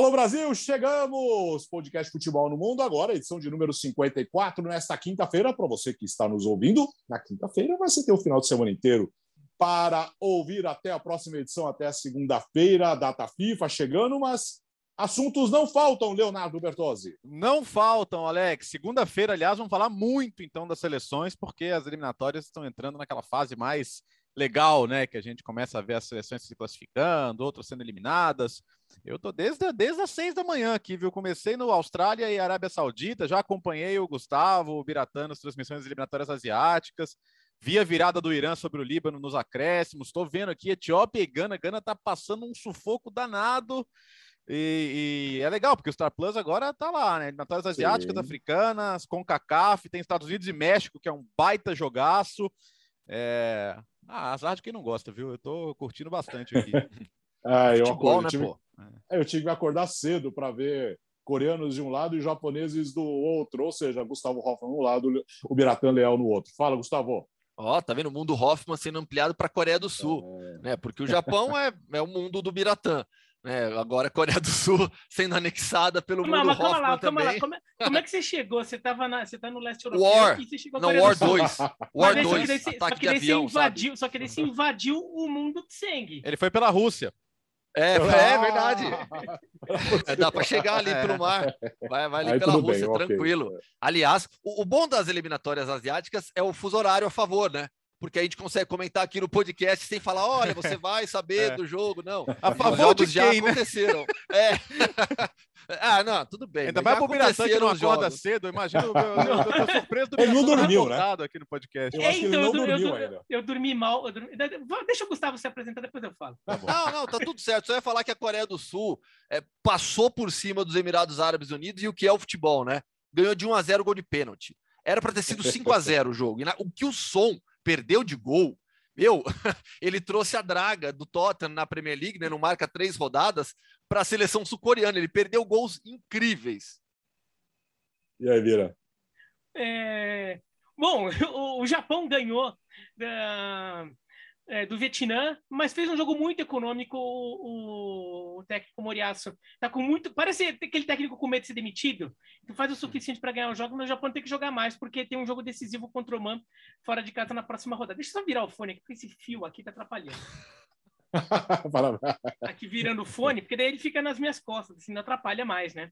Alô Brasil, chegamos! Podcast Futebol no Mundo, agora, edição de número 54, nesta quinta-feira. Para você que está nos ouvindo, na quinta-feira você tem o final de semana inteiro para ouvir até a próxima edição, até a segunda-feira, data FIFA chegando, mas assuntos não faltam, Leonardo Bertozzi. Não faltam, Alex. Segunda-feira, aliás, vamos falar muito então das seleções, porque as eliminatórias estão entrando naquela fase mais legal, né? Que a gente começa a ver as seleções se classificando, outras sendo eliminadas. Eu tô desde, desde as seis da manhã aqui, viu? Comecei no Austrália e Arábia Saudita, já acompanhei o Gustavo, o Biratã nas transmissões eliminatórias asiáticas, vi a virada do Irã sobre o Líbano nos acréscimos, estou vendo aqui Etiópia e Gana. Gana tá passando um sufoco danado. E, e, é legal, porque o Star Plus agora tá lá, né? Eliminatórias asiáticas, Sim. africanas, com CACAF, tem Estados Unidos e México, que é um baita jogaço. É... Ah, azar de quem não gosta, viu? Eu tô curtindo bastante aqui. ah, eu, Futebol, né, tive... pô? É, eu tive que acordar cedo para ver coreanos de um lado e japoneses do outro, ou seja, Gustavo Hoffman um lado, o Biratan Leal no outro. Fala, Gustavo. Ó, oh, tá vendo o mundo Hoffman sendo ampliado para a Coreia do Sul, é... né? Porque o Japão é, é o mundo do Biratan. Né? Agora a Coreia do Sul sendo anexada pelo calma, mundo Hoffman lá, também. Lá. Como, é, como, é, que você chegou? Você tava na, você tá no leste europeu War. e você chegou Não, War 2. War 2, ataque de avião, invadiu, Só que ele se invadiu o mundo de sangue. Ele foi pela Rússia. É, é verdade. É, dá para chegar ali é. pelo mar. Vai, vai ali Aí pela Rússia, bem, tranquilo. Okay. Aliás, o, o, bom das eliminatórias asiáticas é o fuso horário a favor, né? Porque a gente consegue comentar aqui no podcast sem falar, olha, você vai saber é. do jogo. Não. A favor de quem, já né? aconteceram. É. Ah, não, tudo bem. Ainda vai pro Biratã que não acorda cedo, imagina. Eu, eu, eu tô surpreso do Ele não dormiu, né? aqui no podcast. Eu, acho que ele então, não dormiu ainda. Eu dormi mal. Eu dormi... Deixa o Gustavo se apresentar, depois eu falo. Tá não, não, tá tudo certo. Só ia falar que a Coreia do Sul é, passou por cima dos Emirados Árabes Unidos e o que é o futebol, né? Ganhou de 1 a 0 gol de pênalti. Era para ter sido 5 a 0 o jogo. E na... o que o som perdeu de gol meu, ele trouxe a draga do Tottenham na Premier League, né, não marca três rodadas, para a seleção sul-coreana. Ele perdeu gols incríveis. E aí, Vira? É... Bom, o, o Japão ganhou da, é, do Vietnã, mas fez um jogo muito econômico. O, o, técnico Moriaço tá com muito. Parece aquele técnico com medo de ser demitido, que faz o suficiente para ganhar o jogo, mas o Japão tem que jogar mais, porque tem um jogo decisivo contra o Man fora de casa na próxima rodada. Deixa eu só virar o fone aqui, porque esse fio aqui tá atrapalhando. aqui virando o fone, porque daí ele fica nas minhas costas, assim, não atrapalha mais, né?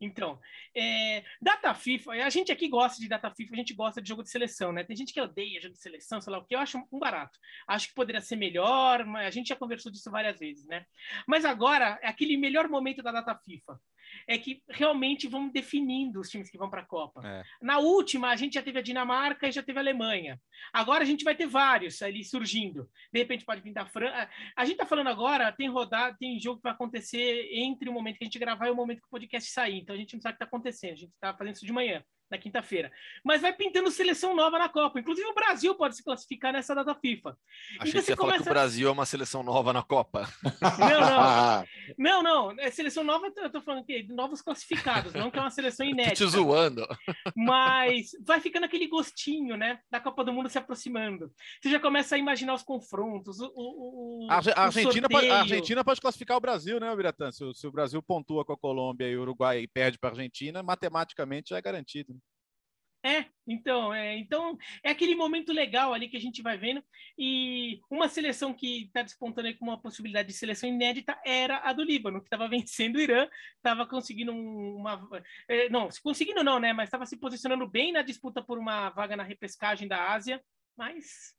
Então, é, data FIFA, a gente aqui gosta de data FIFA, a gente gosta de jogo de seleção, né? Tem gente que odeia jogo de seleção, sei lá o que, eu acho um barato. Acho que poderia ser melhor, mas a gente já conversou disso várias vezes, né? Mas agora é aquele melhor momento da data FIFA é que realmente vão definindo os times que vão para a Copa. É. Na última, a gente já teve a Dinamarca e já teve a Alemanha. Agora a gente vai ter vários ali surgindo. De repente pode vir da França. A gente está falando agora, tem rodada, tem jogo que vai acontecer entre o momento que a gente gravar e o momento que o podcast sair. Então a gente não sabe o que está acontecendo. A gente está fazendo isso de manhã na quinta-feira. Mas vai pintando seleção nova na Copa. Inclusive o Brasil pode se classificar nessa data FIFA. Achei então, que você começa... falar que o Brasil é uma seleção nova na Copa. Não, não. não, não. É seleção nova, eu tô falando que novos classificados, não que é uma seleção inédita. Tô te zoando. Mas vai ficando aquele gostinho, né, da Copa do Mundo se aproximando. Você já começa a imaginar os confrontos, o, o, a, a Argentina, pode, a Argentina pode classificar o Brasil, né, Biratã? Se, se o Brasil pontua com a Colômbia e o Uruguai e perde para a Argentina, matematicamente já é garantido. É, então, é, então é aquele momento legal ali que a gente vai vendo. E uma seleção que está despontando aí com uma possibilidade de seleção inédita era a do Líbano, que estava vencendo o Irã, estava conseguindo uma. É, não, conseguindo não, né? Mas estava se posicionando bem na disputa por uma vaga na repescagem da Ásia, mas.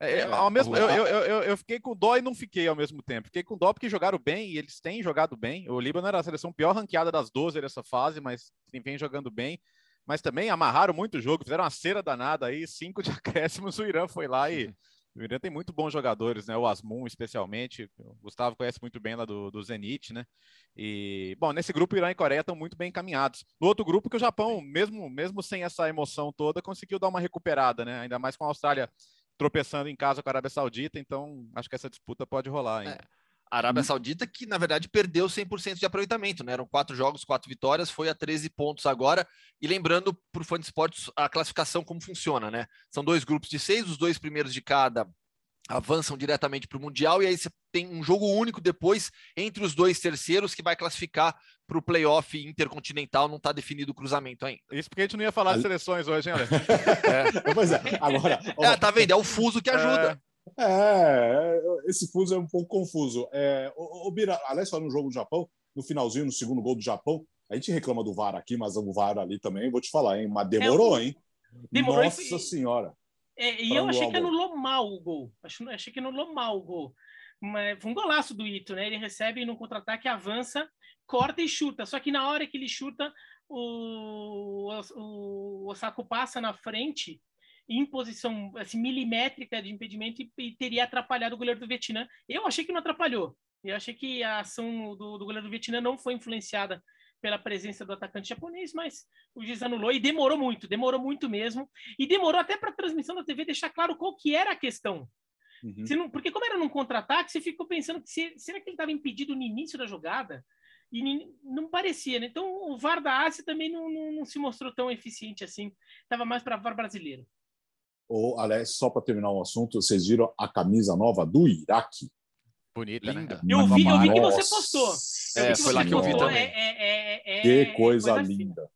É, é ao mesmo, eu, eu, eu, eu, fiquei com dó e não fiquei ao mesmo tempo. Fiquei com dó porque jogaram bem e eles têm jogado bem. O Líbano era a seleção pior ranqueada das 12 dessa fase, mas vem jogando bem mas também amarraram muito o jogo, fizeram uma cera danada aí, cinco de acréscimos, o Irã foi lá e o Irã tem muito bons jogadores, né? O Asmun, especialmente. O Gustavo conhece muito bem lá do, do Zenit, né? E, bom, nesse grupo, Irã e Coreia estão muito bem encaminhados. No outro grupo, que o Japão, mesmo, mesmo sem essa emoção toda, conseguiu dar uma recuperada, né? Ainda mais com a Austrália tropeçando em casa com a Arábia Saudita. Então, acho que essa disputa pode rolar ainda. É. Arábia uhum. Saudita, que na verdade perdeu 100% de aproveitamento, né? Eram quatro jogos, quatro vitórias, foi a 13 pontos agora. E lembrando para o fã de esportes a classificação como funciona, né? São dois grupos de seis, os dois primeiros de cada avançam diretamente para o Mundial, e aí você tem um jogo único depois entre os dois terceiros que vai classificar para o playoff intercontinental, não está definido o cruzamento ainda. Isso porque a gente não ia falar de seleções hoje, hein, Alex? é. Pois é, agora. Ó... É, tá vendo? É o fuso que ajuda. É, é esse fuso é um pouco confuso. É, o, o Bira, aliás, só no jogo do Japão, no finalzinho, no segundo gol do Japão, a gente reclama do VAR aqui, mas o VAR ali também, vou te falar, hein? Mas demorou, é, hein? Demorou Nossa e... Senhora. É, e eu achei que anulou mal o gol. Achei que anulou mal o gol. Mas foi um golaço do Ito, né? Ele recebe no contra-ataque, avança, corta e chuta. Só que na hora que ele chuta, o, o, o Osako passa na frente em posição assim, milimétrica de impedimento e, e, teria atrapalhado o goleiro do Vietnã. Eu achei que não atrapalhou. Eu achei que a ação do, do goleiro do Vietnã não foi influenciada pela presença do atacante japonês, mas o juiz anulou e demorou muito, demorou muito mesmo. E demorou até para a transmissão da TV deixar claro qual que era a questão. Uhum. Não, porque como era num contra-ataque, você ficou pensando que se, será que ele estava impedido no início da jogada? E não parecia, né? Então o VAR da Ásia também não, não, não se mostrou tão eficiente assim. Estava mais para VAR brasileiro. Ou, aliás, só para terminar o um assunto, vocês viram a camisa nova do Iraque? Bonita, Linda. né? Eu vi, eu vi que você postou. É, foi lá que eu vi também. É, é, é, que coisa, coisa linda. Fina.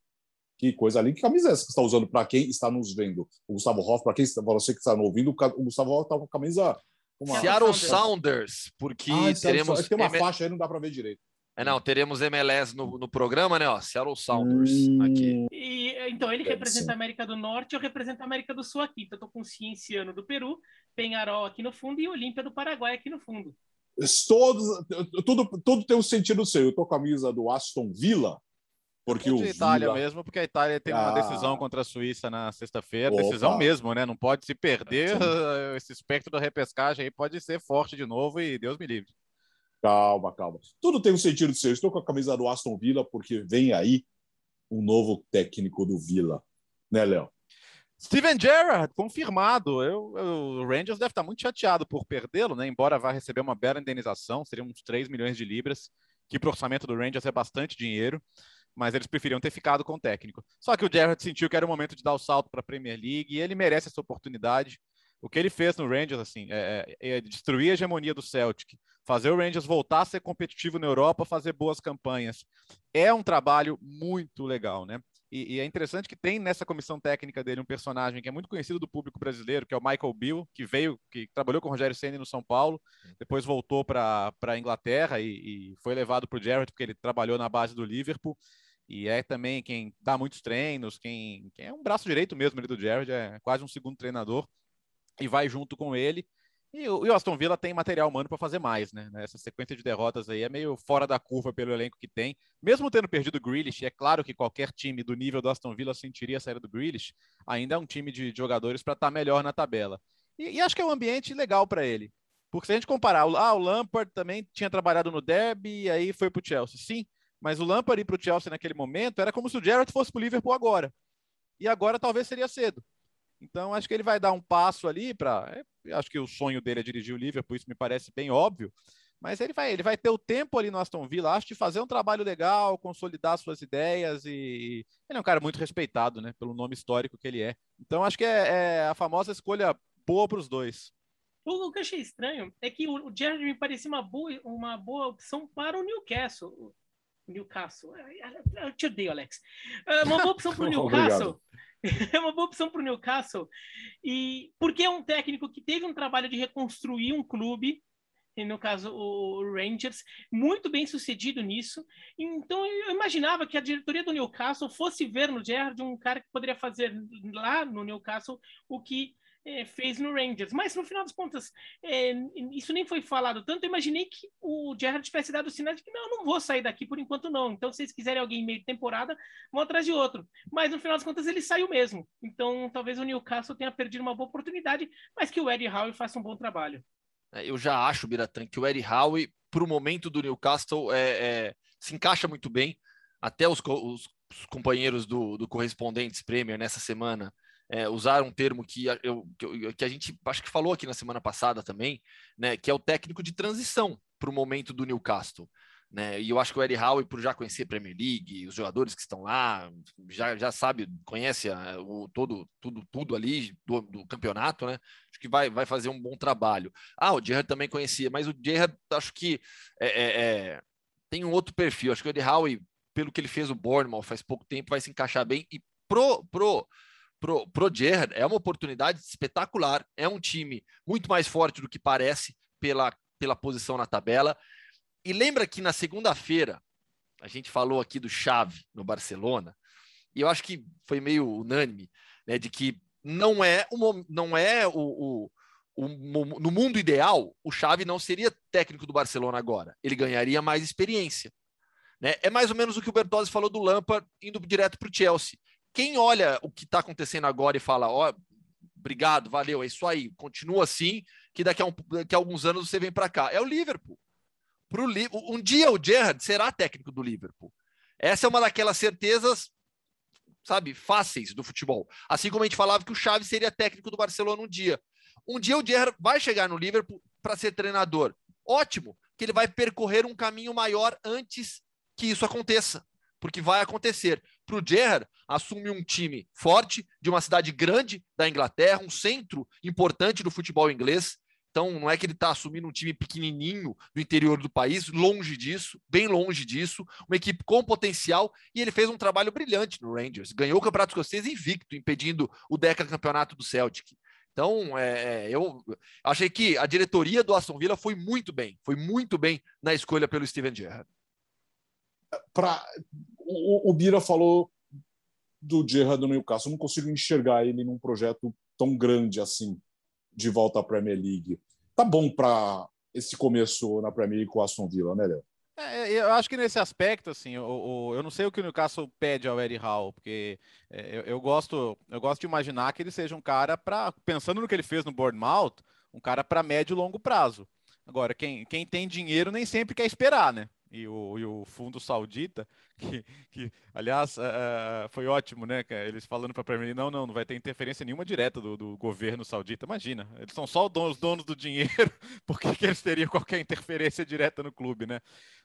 Que coisa linda. Que camisa é essa que você está usando para quem está nos vendo? O Gustavo Hoff, para quem você que está nos ouvindo, o Gustavo Hoff está com a camisa. Uma... Seattle Sounders, porque ah, teremos. Tem uma faixa aí, não dá para ver direito. É, não, teremos MLS no, no programa, né? Ó, Seattle Sounders hum... aqui. E, então, ele Deve representa ser. a América do Norte, eu represento a América do Sul aqui. Então, eu tô com Cienciano do Peru, Penharol aqui no fundo e Olímpia do Paraguai aqui no fundo. Todos, tudo, tudo tem um sentido seu. Eu tô com a camisa do Aston Villa, porque o de Itália Villa... mesmo, porque a Itália tem uma ah. decisão contra a Suíça na sexta-feira, decisão mesmo, né? Não pode se perder. Esse espectro da repescagem aí pode ser forte de novo e Deus me livre. Calma, calma. Tudo tem um sentido seu. Estou com a camisa do Aston Villa porque vem aí um novo técnico do Villa, né, Léo? Steven Gerrard, confirmado. Eu, eu, o Rangers deve estar muito chateado por perdê-lo, né? Embora vá receber uma bela indenização, seriam uns 3 milhões de libras, que para o orçamento do Rangers é bastante dinheiro, mas eles preferiam ter ficado com o técnico. Só que o Gerrard sentiu que era o momento de dar o salto para a Premier League e ele merece essa oportunidade. O que ele fez no Rangers, assim, é, é, é destruir a hegemonia do Celtic, fazer o Rangers voltar a ser competitivo na Europa, fazer boas campanhas. É um trabalho muito legal, né? E, e, é interessante que tem nessa comissão técnica dele um personagem que é muito conhecido do público brasileiro, que é o Michael Bill, que veio, que trabalhou com o Rogério Senna no São Paulo, depois voltou para a Inglaterra e, e, foi levado para o Jarrett, porque ele trabalhou na base do Liverpool. E é também quem dá muitos treinos, quem, quem é um braço direito mesmo ali do Jared, é quase um segundo treinador, e vai junto com ele. E o, Aston Villa tem material humano para fazer mais, né? Essa sequência de derrotas aí é meio fora da curva pelo elenco que tem. Mesmo tendo perdido o Grealish, é claro que qualquer time do nível do Aston Villa sentiria a saída do Grealish, ainda é um time de jogadores para estar tá melhor na tabela. E, e, acho que é um ambiente legal para ele. Porque se a gente comparar, ah, o Lampard também tinha trabalhado no Derby e aí foi para o Chelsea. Sim, mas o Lampard ir para o Chelsea naquele momento era como se o Gerrard fosse para o Liverpool agora. E agora talvez seria cedo. Então, acho que ele vai dar um passo ali para. É, acho que o sonho dele é dirigir o Liverpool, isso me parece bem óbvio. Mas ele vai, ele vai ter o tempo ali no Aston Villa, acho, de fazer um trabalho legal, consolidar suas ideias e ele é um cara muito respeitado, né, pelo nome histórico que ele é. Então acho que é, é a famosa escolha boa para os dois. O que eu achei estranho é que o Jared me parecia uma boa, uma boa opção para o Newcastle. Newcastle. Eu te odeio, Alex. É uma boa opção para o Newcastle. é uma boa opção para o Newcastle. E porque é um técnico que teve um trabalho de reconstruir um clube, no caso o Rangers, muito bem sucedido nisso. Então eu imaginava que a diretoria do Newcastle fosse ver no Gerrard um cara que poderia fazer lá no Newcastle o que é, fez no Rangers. Mas no final das contas, é, isso nem foi falado tanto. Eu imaginei que o Gerrard tivesse dado o sinal de que não, eu não vou sair daqui por enquanto, não. Então, se vocês quiserem alguém meio de temporada, vão atrás de outro. Mas no final das contas, ele saiu mesmo. Então, talvez o Newcastle tenha perdido uma boa oportunidade, mas que o Eddie Howe faça um bom trabalho. É, eu já acho, Biratan, que o Eddie Howe, para o momento do Newcastle, é, é, se encaixa muito bem. Até os, os, os companheiros do, do Correspondentes Premier nessa semana é, usar um termo que, eu, que a gente acho que falou aqui na semana passada também, né, que é o técnico de transição para o momento do Newcastle. né? E eu acho que o Eddie Howe, por já conhecer a Premier League, os jogadores que estão lá, já, já sabe, conhece a, o, todo, tudo, tudo ali do, do, campeonato, né? Acho que vai, vai fazer um bom trabalho. Ah, o Gerrard também conhecia, mas o Gerrard acho que é, é, é, tem um outro perfil. Acho que o Eddie Howe, pelo que ele fez o Bournemouth faz pouco tempo, vai se encaixar bem. E pro, pro, pro, pro Gerrard é uma oportunidade espetacular. É um time muito mais forte do que parece pela, pela posição na tabela e lembra que na segunda-feira a gente falou aqui do Xavi no Barcelona, e eu acho que foi meio unânime, né, de que não é, o, não é o, o, o, no mundo ideal, o Xavi não seria técnico do Barcelona agora, ele ganharia mais experiência. Né? É mais ou menos o que o Bertozzi falou do Lampard indo direto para o Chelsea. Quem olha o que está acontecendo agora e fala, ó, oh, obrigado, valeu, é isso aí, continua assim, que daqui a, um, daqui a alguns anos você vem para cá. É o Liverpool pro Um dia o Gerrard será técnico do Liverpool. Essa é uma daquelas certezas, sabe, fáceis do futebol. Assim como a gente falava que o Xavi seria técnico do Barcelona um dia. Um dia o Gerrard vai chegar no Liverpool para ser treinador. Ótimo, que ele vai percorrer um caminho maior antes que isso aconteça, porque vai acontecer. Para o Gerrard, assume um time forte, de uma cidade grande da Inglaterra, um centro importante do futebol inglês, então, não é que ele está assumindo um time pequenininho do interior do país, longe disso, bem longe disso, uma equipe com potencial, e ele fez um trabalho brilhante no Rangers. Ganhou o Campeonato Escocês invicto, impedindo o campeonato do Celtic. Então, é, é, eu achei que a diretoria do Aston Villa foi muito bem, foi muito bem na escolha pelo Steven Gerrard. Pra, o, o Bira falou do Gerrard do Newcastle, eu não consigo enxergar ele num projeto tão grande assim de volta à Premier League tá bom para esse começo na Premier League com o Aston Villa, né, Léo? É, eu acho que nesse aspecto, assim, eu, eu não sei o que o Newcastle pede ao Eddie Howe, porque é, eu, eu, gosto, eu gosto de imaginar que ele seja um cara para, pensando no que ele fez no Bournemouth, um cara para médio e longo prazo. Agora, quem, quem tem dinheiro nem sempre quer esperar, né? E o, e o fundo saudita, que, que aliás uh, foi ótimo, né? Eles falando para a Premier League, não, não, não vai ter interferência nenhuma direta do, do governo saudita. Imagina, eles são só os donos, do dinheiro, por que, que eles teriam qualquer interferência direta no clube, né?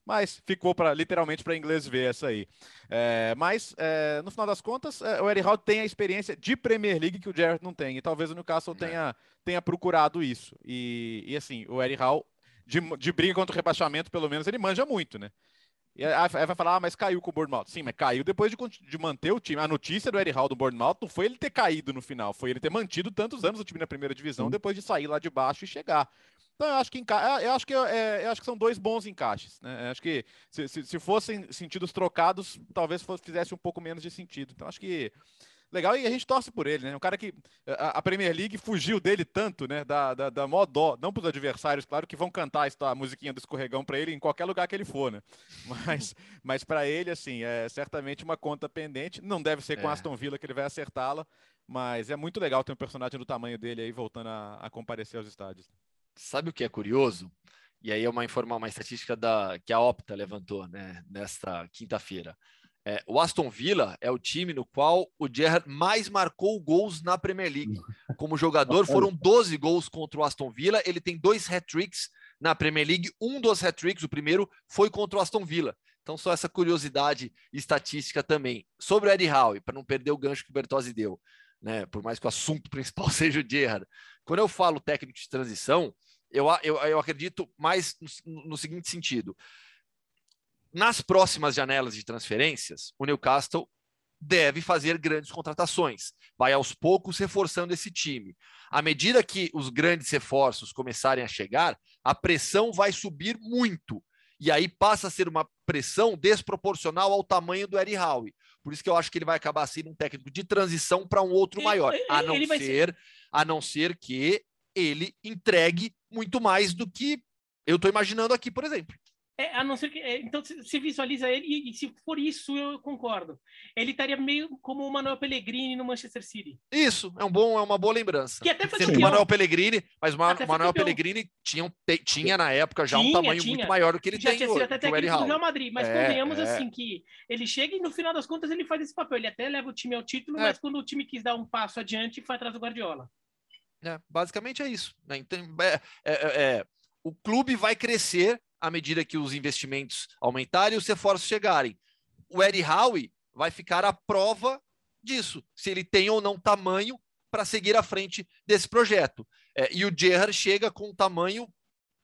Mas ficou para literalmente para inglês ver essa aí. É, mas é, no final das contas, é, o Eddie Howe tem a experiência de Premier League que o Jared não tem, e talvez o Newcastle tenha, tenha procurado isso. E, e assim, o Eddie Howe de, de briga contra o rebaixamento, pelo menos, ele manja muito, né? E aí vai falar, ah, mas caiu com o Bournemouth. Sim, mas caiu depois de, de manter o time. A notícia do Eddie Hall do Bournemouth não foi ele ter caído no final, foi ele ter mantido tantos anos o time na primeira divisão depois de sair lá de baixo e chegar. Então eu acho que eu acho que, é, eu acho que são dois bons encaixes. Né? Eu acho que se, se, se fossem sentidos trocados, talvez fosse, fizesse um pouco menos de sentido. Então acho que legal e a gente torce por ele, né? Um cara que a, Premier League fugiu dele tanto, né? Da, da, da mó dó, não para os adversários, claro, que vão cantar a musiquinha do escorregão para ele em qualquer lugar que ele for, né? Mas, mas para ele, assim, é certamente uma conta pendente. Não deve ser com é. Aston Villa que ele vai acertá-la, mas é muito legal ter um personagem do tamanho dele aí voltando a, a comparecer aos estádios. Sabe o que é curioso? E aí é uma informação, uma estatística da, que a Opta levantou, né? Nesta quinta-feira. É, o Aston Villa é o time no qual o Gerrard mais marcou gols na Premier League. Como jogador, foram 12 gols contra o Aston Villa. Ele tem dois hat-tricks na Premier League. Um dos hat-tricks, o primeiro, foi contra o Aston Villa. Então, só essa curiosidade estatística também. Sobre o Eddie Howe, para não perder o gancho que o Bertozzi deu, né? por mais que o assunto principal seja o Gerrard. Quando eu falo técnico de transição, eu, eu, eu acredito mais no, no seguinte sentido nas próximas janelas de transferências, o Newcastle deve fazer grandes contratações. Vai aos poucos reforçando esse time. À medida que os grandes reforços começarem a chegar, a pressão vai subir muito. E aí passa a ser uma pressão desproporcional ao tamanho do Eddie Howe. Por isso que eu acho que ele vai acabar sendo um técnico de transição para um outro ele, maior, a não ser, ser, a não ser que ele entregue muito mais do que eu estou imaginando aqui, por exemplo. É, a não ser que. É, então, se visualiza ele, e, e, se for isso, eu concordo. Ele estaria meio como o Manuel Pellegrini no Manchester City. Isso, é, um bom, é uma boa lembrança. Que até foi o Manuel Pellegrini, mas o Manuel Pellegrini tinha, tinha na época já tinha, um tamanho tinha. muito maior do que ele já tem tinha sido até técnico do Real Madrid, mas é, convenhamos é. assim que ele chega e no final das contas ele faz esse papel. Ele até leva o time ao título, é. mas quando o time quis dar um passo adiante, foi atrás do Guardiola. É, basicamente é isso. Né? Então, é, é, o clube vai crescer à medida que os investimentos aumentarem e os reforços chegarem. O Eddie Howe vai ficar à prova disso, se ele tem ou não tamanho para seguir à frente desse projeto. É, e o Gerrard chega com um tamanho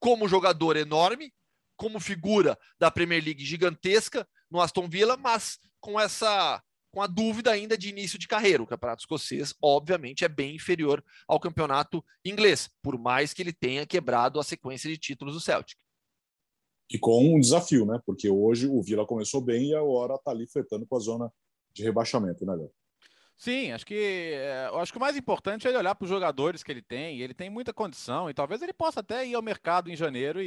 como jogador enorme, como figura da Premier League gigantesca no Aston Villa, mas com essa com a dúvida ainda de início de carreira. O campeonato escocês, obviamente, é bem inferior ao campeonato inglês, por mais que ele tenha quebrado a sequência de títulos do Celtic. E com um desafio, né? Porque hoje o Villa começou bem e agora está ali fretando com a zona de rebaixamento, né, Léo? Sim, acho que eh, acho que o mais importante é ele olhar para os jogadores que ele tem. Ele tem muita condição e talvez ele possa até ir ao mercado em janeiro e,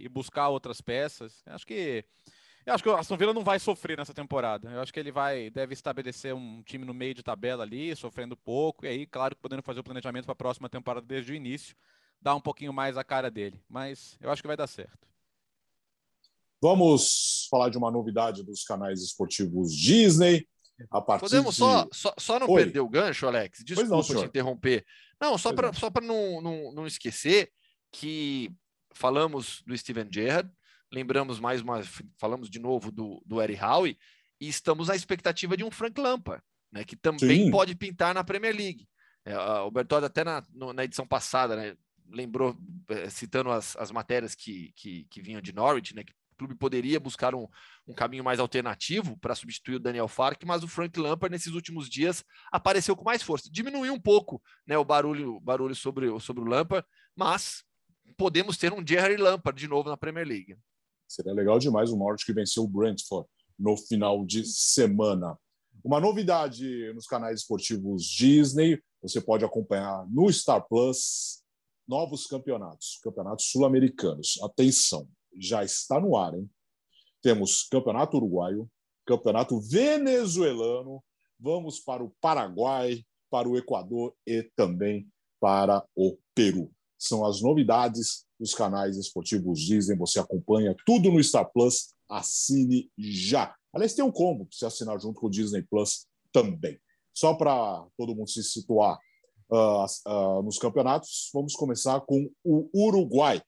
e, e buscar outras peças. Acho que eu acho que o Aston Villa não vai sofrer nessa temporada. Eu acho que ele vai deve estabelecer um time no meio de tabela ali, sofrendo pouco e aí, claro, podendo fazer o planejamento para a próxima temporada desde o início, dar um pouquinho mais a cara dele. Mas eu acho que vai dar certo. Vamos falar de uma novidade dos canais esportivos Disney. A partir Podemos de... só, só, só não Oi. perder o gancho, Alex? Desculpa não, te interromper. Não, só para não. só não, não, não esquecer que falamos do Steven Gerrard, lembramos mais uma, falamos de novo do, do Eddie Howe, e estamos na expectativa de um Frank Lampard, né, que também Sim. pode pintar na Premier League. É, o Bertoldi até na, no- na edição passada, né, lembrou, eh, citando as, as matérias que, que, que vinham de Norwich, né, que clube poderia buscar um, um caminho mais alternativo para substituir o Daniel Fark, mas o Frank Lampard nesses últimos dias apareceu com mais força. Diminuiu um pouco né, o barulho, barulho sobre, o- sobre o Lampard, mas podemos ter um Jerry Lampard de novo na Premier League. Seria legal demais o Norte que venceu o Brentford no final de semana. Uma novidade nos canais esportivos Disney, você pode acompanhar no Star Plus novos campeonatos, campeonatos sul-americanos. Atenção, já está no ar, hein? Temos Campeonato Uruguaio, Campeonato Venezuelano, vamos para o Paraguai, para o Equador e também para o Peru. São as novidades dos canais esportivos Disney. Você acompanha tudo no Star Plus. Assine já. Aliás, tem um combo para você assinar junto com o Disney Plus também. Só para todo mundo se situar ah, ah, nos campeonatos, vamos começar com o Uruguai,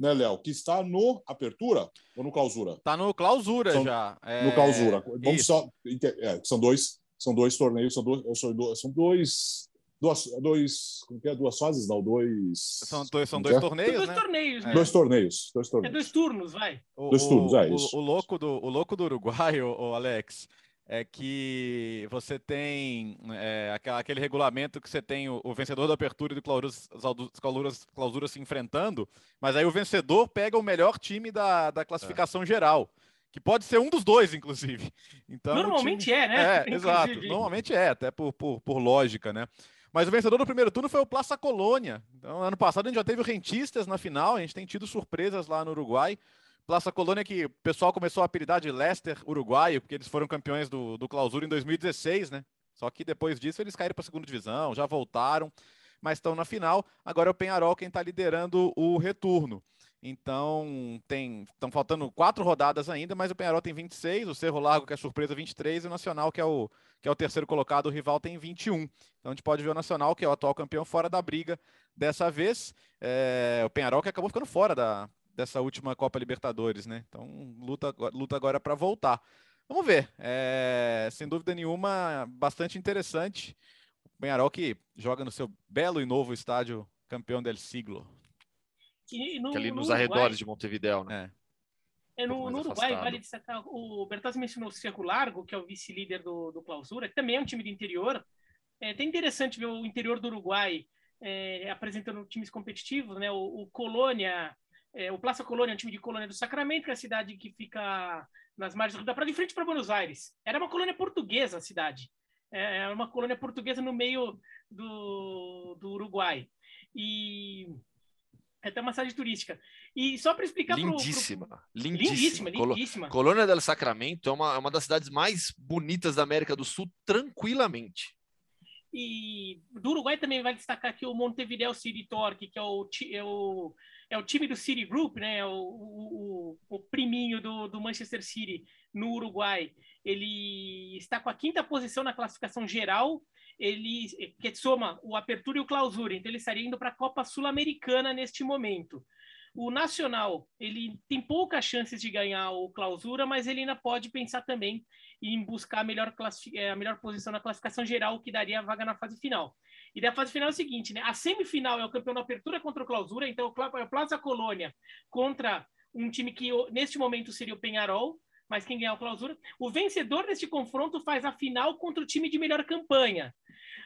né, Léo? Que está no Apertura ou no Clausura? Tá no clausura São- já. é, No Clausura. Vamos só. é, são dois, são dois torneios, são dois, são dois, são dois, duas, dois, como que é? Duas fases, não, dois. São dois, são dois é? torneios, dois né? torneios, né? Dois torneios, dois É torneios. dois turnos, vai. O, Dois turnos, é o- isso. O, louco do, o louco do Uruguai, o, Alex, é que você tem é, aquele regulamento que você tem o, o vencedor da apertura e do clausuras, clausuras se enfrentando, mas aí o vencedor pega o melhor time da, da classificação geral, que pode ser um dos dois, inclusive. Então, Normalmente time- é, né? É, exato. Normalmente é, até por, por, por lógica, né? Mas o vencedor do primeiro turno foi o Plaça Colônia. Então, ano passado a gente já teve o Rentistas na final, a gente tem tido surpresas lá no Uruguai. Plaça Colônia que o pessoal começou a apelidar de Leicester uruguaio, porque eles foram campeões do, do Clausura em 2016, né? Só que depois disso eles caíram para a segunda divisão, já voltaram, mas estão na final. Agora é o Penharol quem está liderando o retorno. Então, tem estão faltando quatro rodadas ainda, mas o Penharol tem 26, o Cerro Largo, que é surpresa, 23, e o Nacional, que é o, que é o terceiro colocado, o rival, tem 21. Então, a gente pode ver o Nacional, que é o atual campeão, fora da briga dessa vez. É, o Penharol, que acabou ficando fora da, dessa última Copa Libertadores, né? Então, luta, agora- luta agora para voltar. Vamos ver. É, sem dúvida nenhuma, bastante interessante. O Penharol que joga no seu belo e novo estádio campeão del siglo. E no, Que ali no nos Uruguai- arredores de Montevidéu, né? É. É, no, um no Uruguai, afastado. vale destacar, o Bertazzi mencionou o Cerro Largo, que é o vice-líder do, do Clausura, que também é um time do interior. É até interessante ver o interior do Uruguai é, apresentando times competitivos, né? O, o Colônia, é, o Plaza Colônia é um time de Colônia do Sacramento, que é a cidade que fica nas margens do Rio da Prata, de frente para Buenos Aires. Era uma colônia portuguesa a cidade. É é uma colônia portuguesa no meio do, do Uruguai. E é até uma cidade turística. E só para explicar pro- pro- Lindíssima, lindíssima. Lindíssima, lindíssima. Colônia del Sacramento é uma, é uma das cidades mais bonitas da América do Sul, tranquilamente. E do Uruguai também vai destacar aqui o Montevideo City Torque, que é o, é o, é o time do City Group, né? É O, o, o, priminho do, do Manchester City no Uruguai. Ele está com a quinta posição na classificação geral, ele que soma o Apertura e o Clausura, então ele estaria indo para a Copa Sul-Americana neste momento. o Nacional ele tem poucas chances de ganhar o Clausura, mas ele ainda pode pensar também em buscar a melhor, é, a melhor posição na classificação geral, que daria a vaga na fase final. E da fase final é o seguinte, né? A semifinal é o campeão da apertura contra o Clausura, então o Plaza Colônia contra um time que neste momento seria o Penharol, mas quem ganhar o Clausura, o vencedor deste confronto faz a final contra o time de melhor campanha.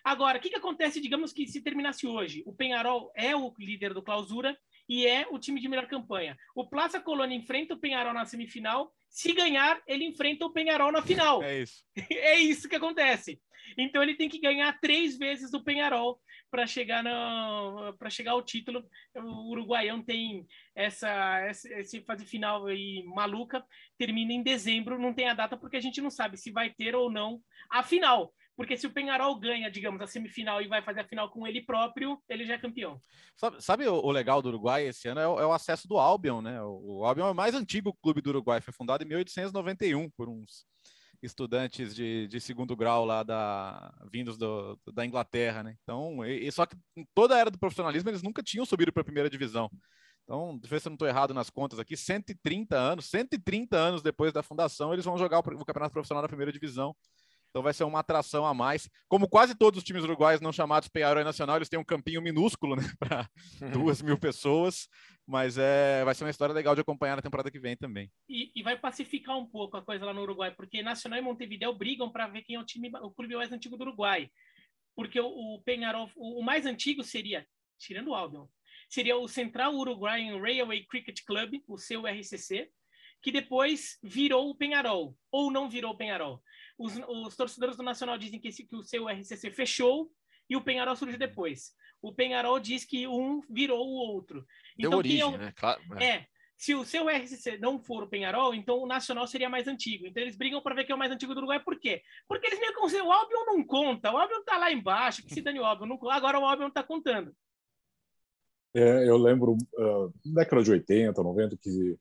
Agora, o que, que acontece, digamos que se terminasse hoje? O Penharol é o líder do Clausura e é o time de melhor campanha. O Plaza Colônia enfrenta o Penharol na semifinal. Se ganhar, ele enfrenta o Penharol na final. É isso. é isso que acontece. Então ele tem que ganhar três vezes do Penharol para chegar no para chegar ao título. O uruguaião tem essa essa fase final aí maluca, termina em dezembro, não tem a data porque a gente não sabe se vai ter ou não a final. Porque se o Penharol ganha, digamos, a semifinal e vai fazer a final com ele próprio, ele já é campeão. Sabe, sabe o, o, legal do Uruguai esse ano é o, é o, acesso do Albion, né? O, o Albion é o mais antigo clube do Uruguai, foi fundado em 1891 por uns estudantes de, de segundo grau lá da vindos do, da Inglaterra, né? Então, e, só que em toda a era do profissionalismo eles nunca tinham subido para a primeira divisão. Então, deixa eu ver se eu não estou errado nas contas aqui, 130 anos, 130 anos depois da fundação, eles vão jogar o, o campeonato profissional na primeira divisão. Então vai ser uma atração a mais. Como quase todos os times uruguaios não chamados Penharol Nacional, eles têm um campinho minúsculo, né, para duas mil pessoas. Mas é, vai ser uma história legal de acompanhar na temporada que vem também. E, e vai pacificar um pouco a coisa lá no Uruguai, porque Nacional e Montevideo brigam para ver quem é o time, o clube mais antigo do Uruguai. Porque o, o Penharol, o, o, mais antigo seria, tirando o Albion, seria o Central Uruguayan Railway Cricket Club, o CURCC, que depois virou o Penharol, ou não virou o Penharol. Os, os torcedores do Nacional dizem que, esse, que o seu RCC fechou e o Penharol surgiu depois. O Penharol diz que um virou o outro. Então, Deu origem, é o... né? Claro. É. é. Se o seu RCC não for o Penharol, então o Nacional seria mais antigo. Então eles brigam para ver quem é o mais antigo do Uruguai. Por quê? Porque eles meio que o Albion não conta. O Albion tá lá embaixo, que se dane o Albion. Não... Agora o Albion tá contando. É, eu lembro, uh, década de 80, 90, que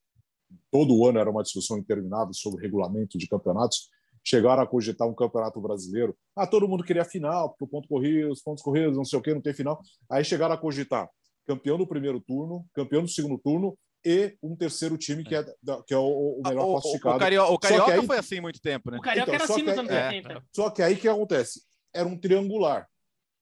todo ano era uma discussão interminável sobre regulamento de campeonatos chegaram a cogitar um campeonato brasileiro. Ah, todo mundo queria final, porque o ponto corrido, os pontos corridos, não sei o que, não tem final. Aí chegaram a cogitar campeão do primeiro turno, campeão do segundo turno e um terceiro time que é, que é o, o melhor o, classificado. O, Carioca, o Carioca aí, foi assim muito tempo, né? O Carioca então, era assim nos anos 80. É, só que aí o que acontece? Era um triangular.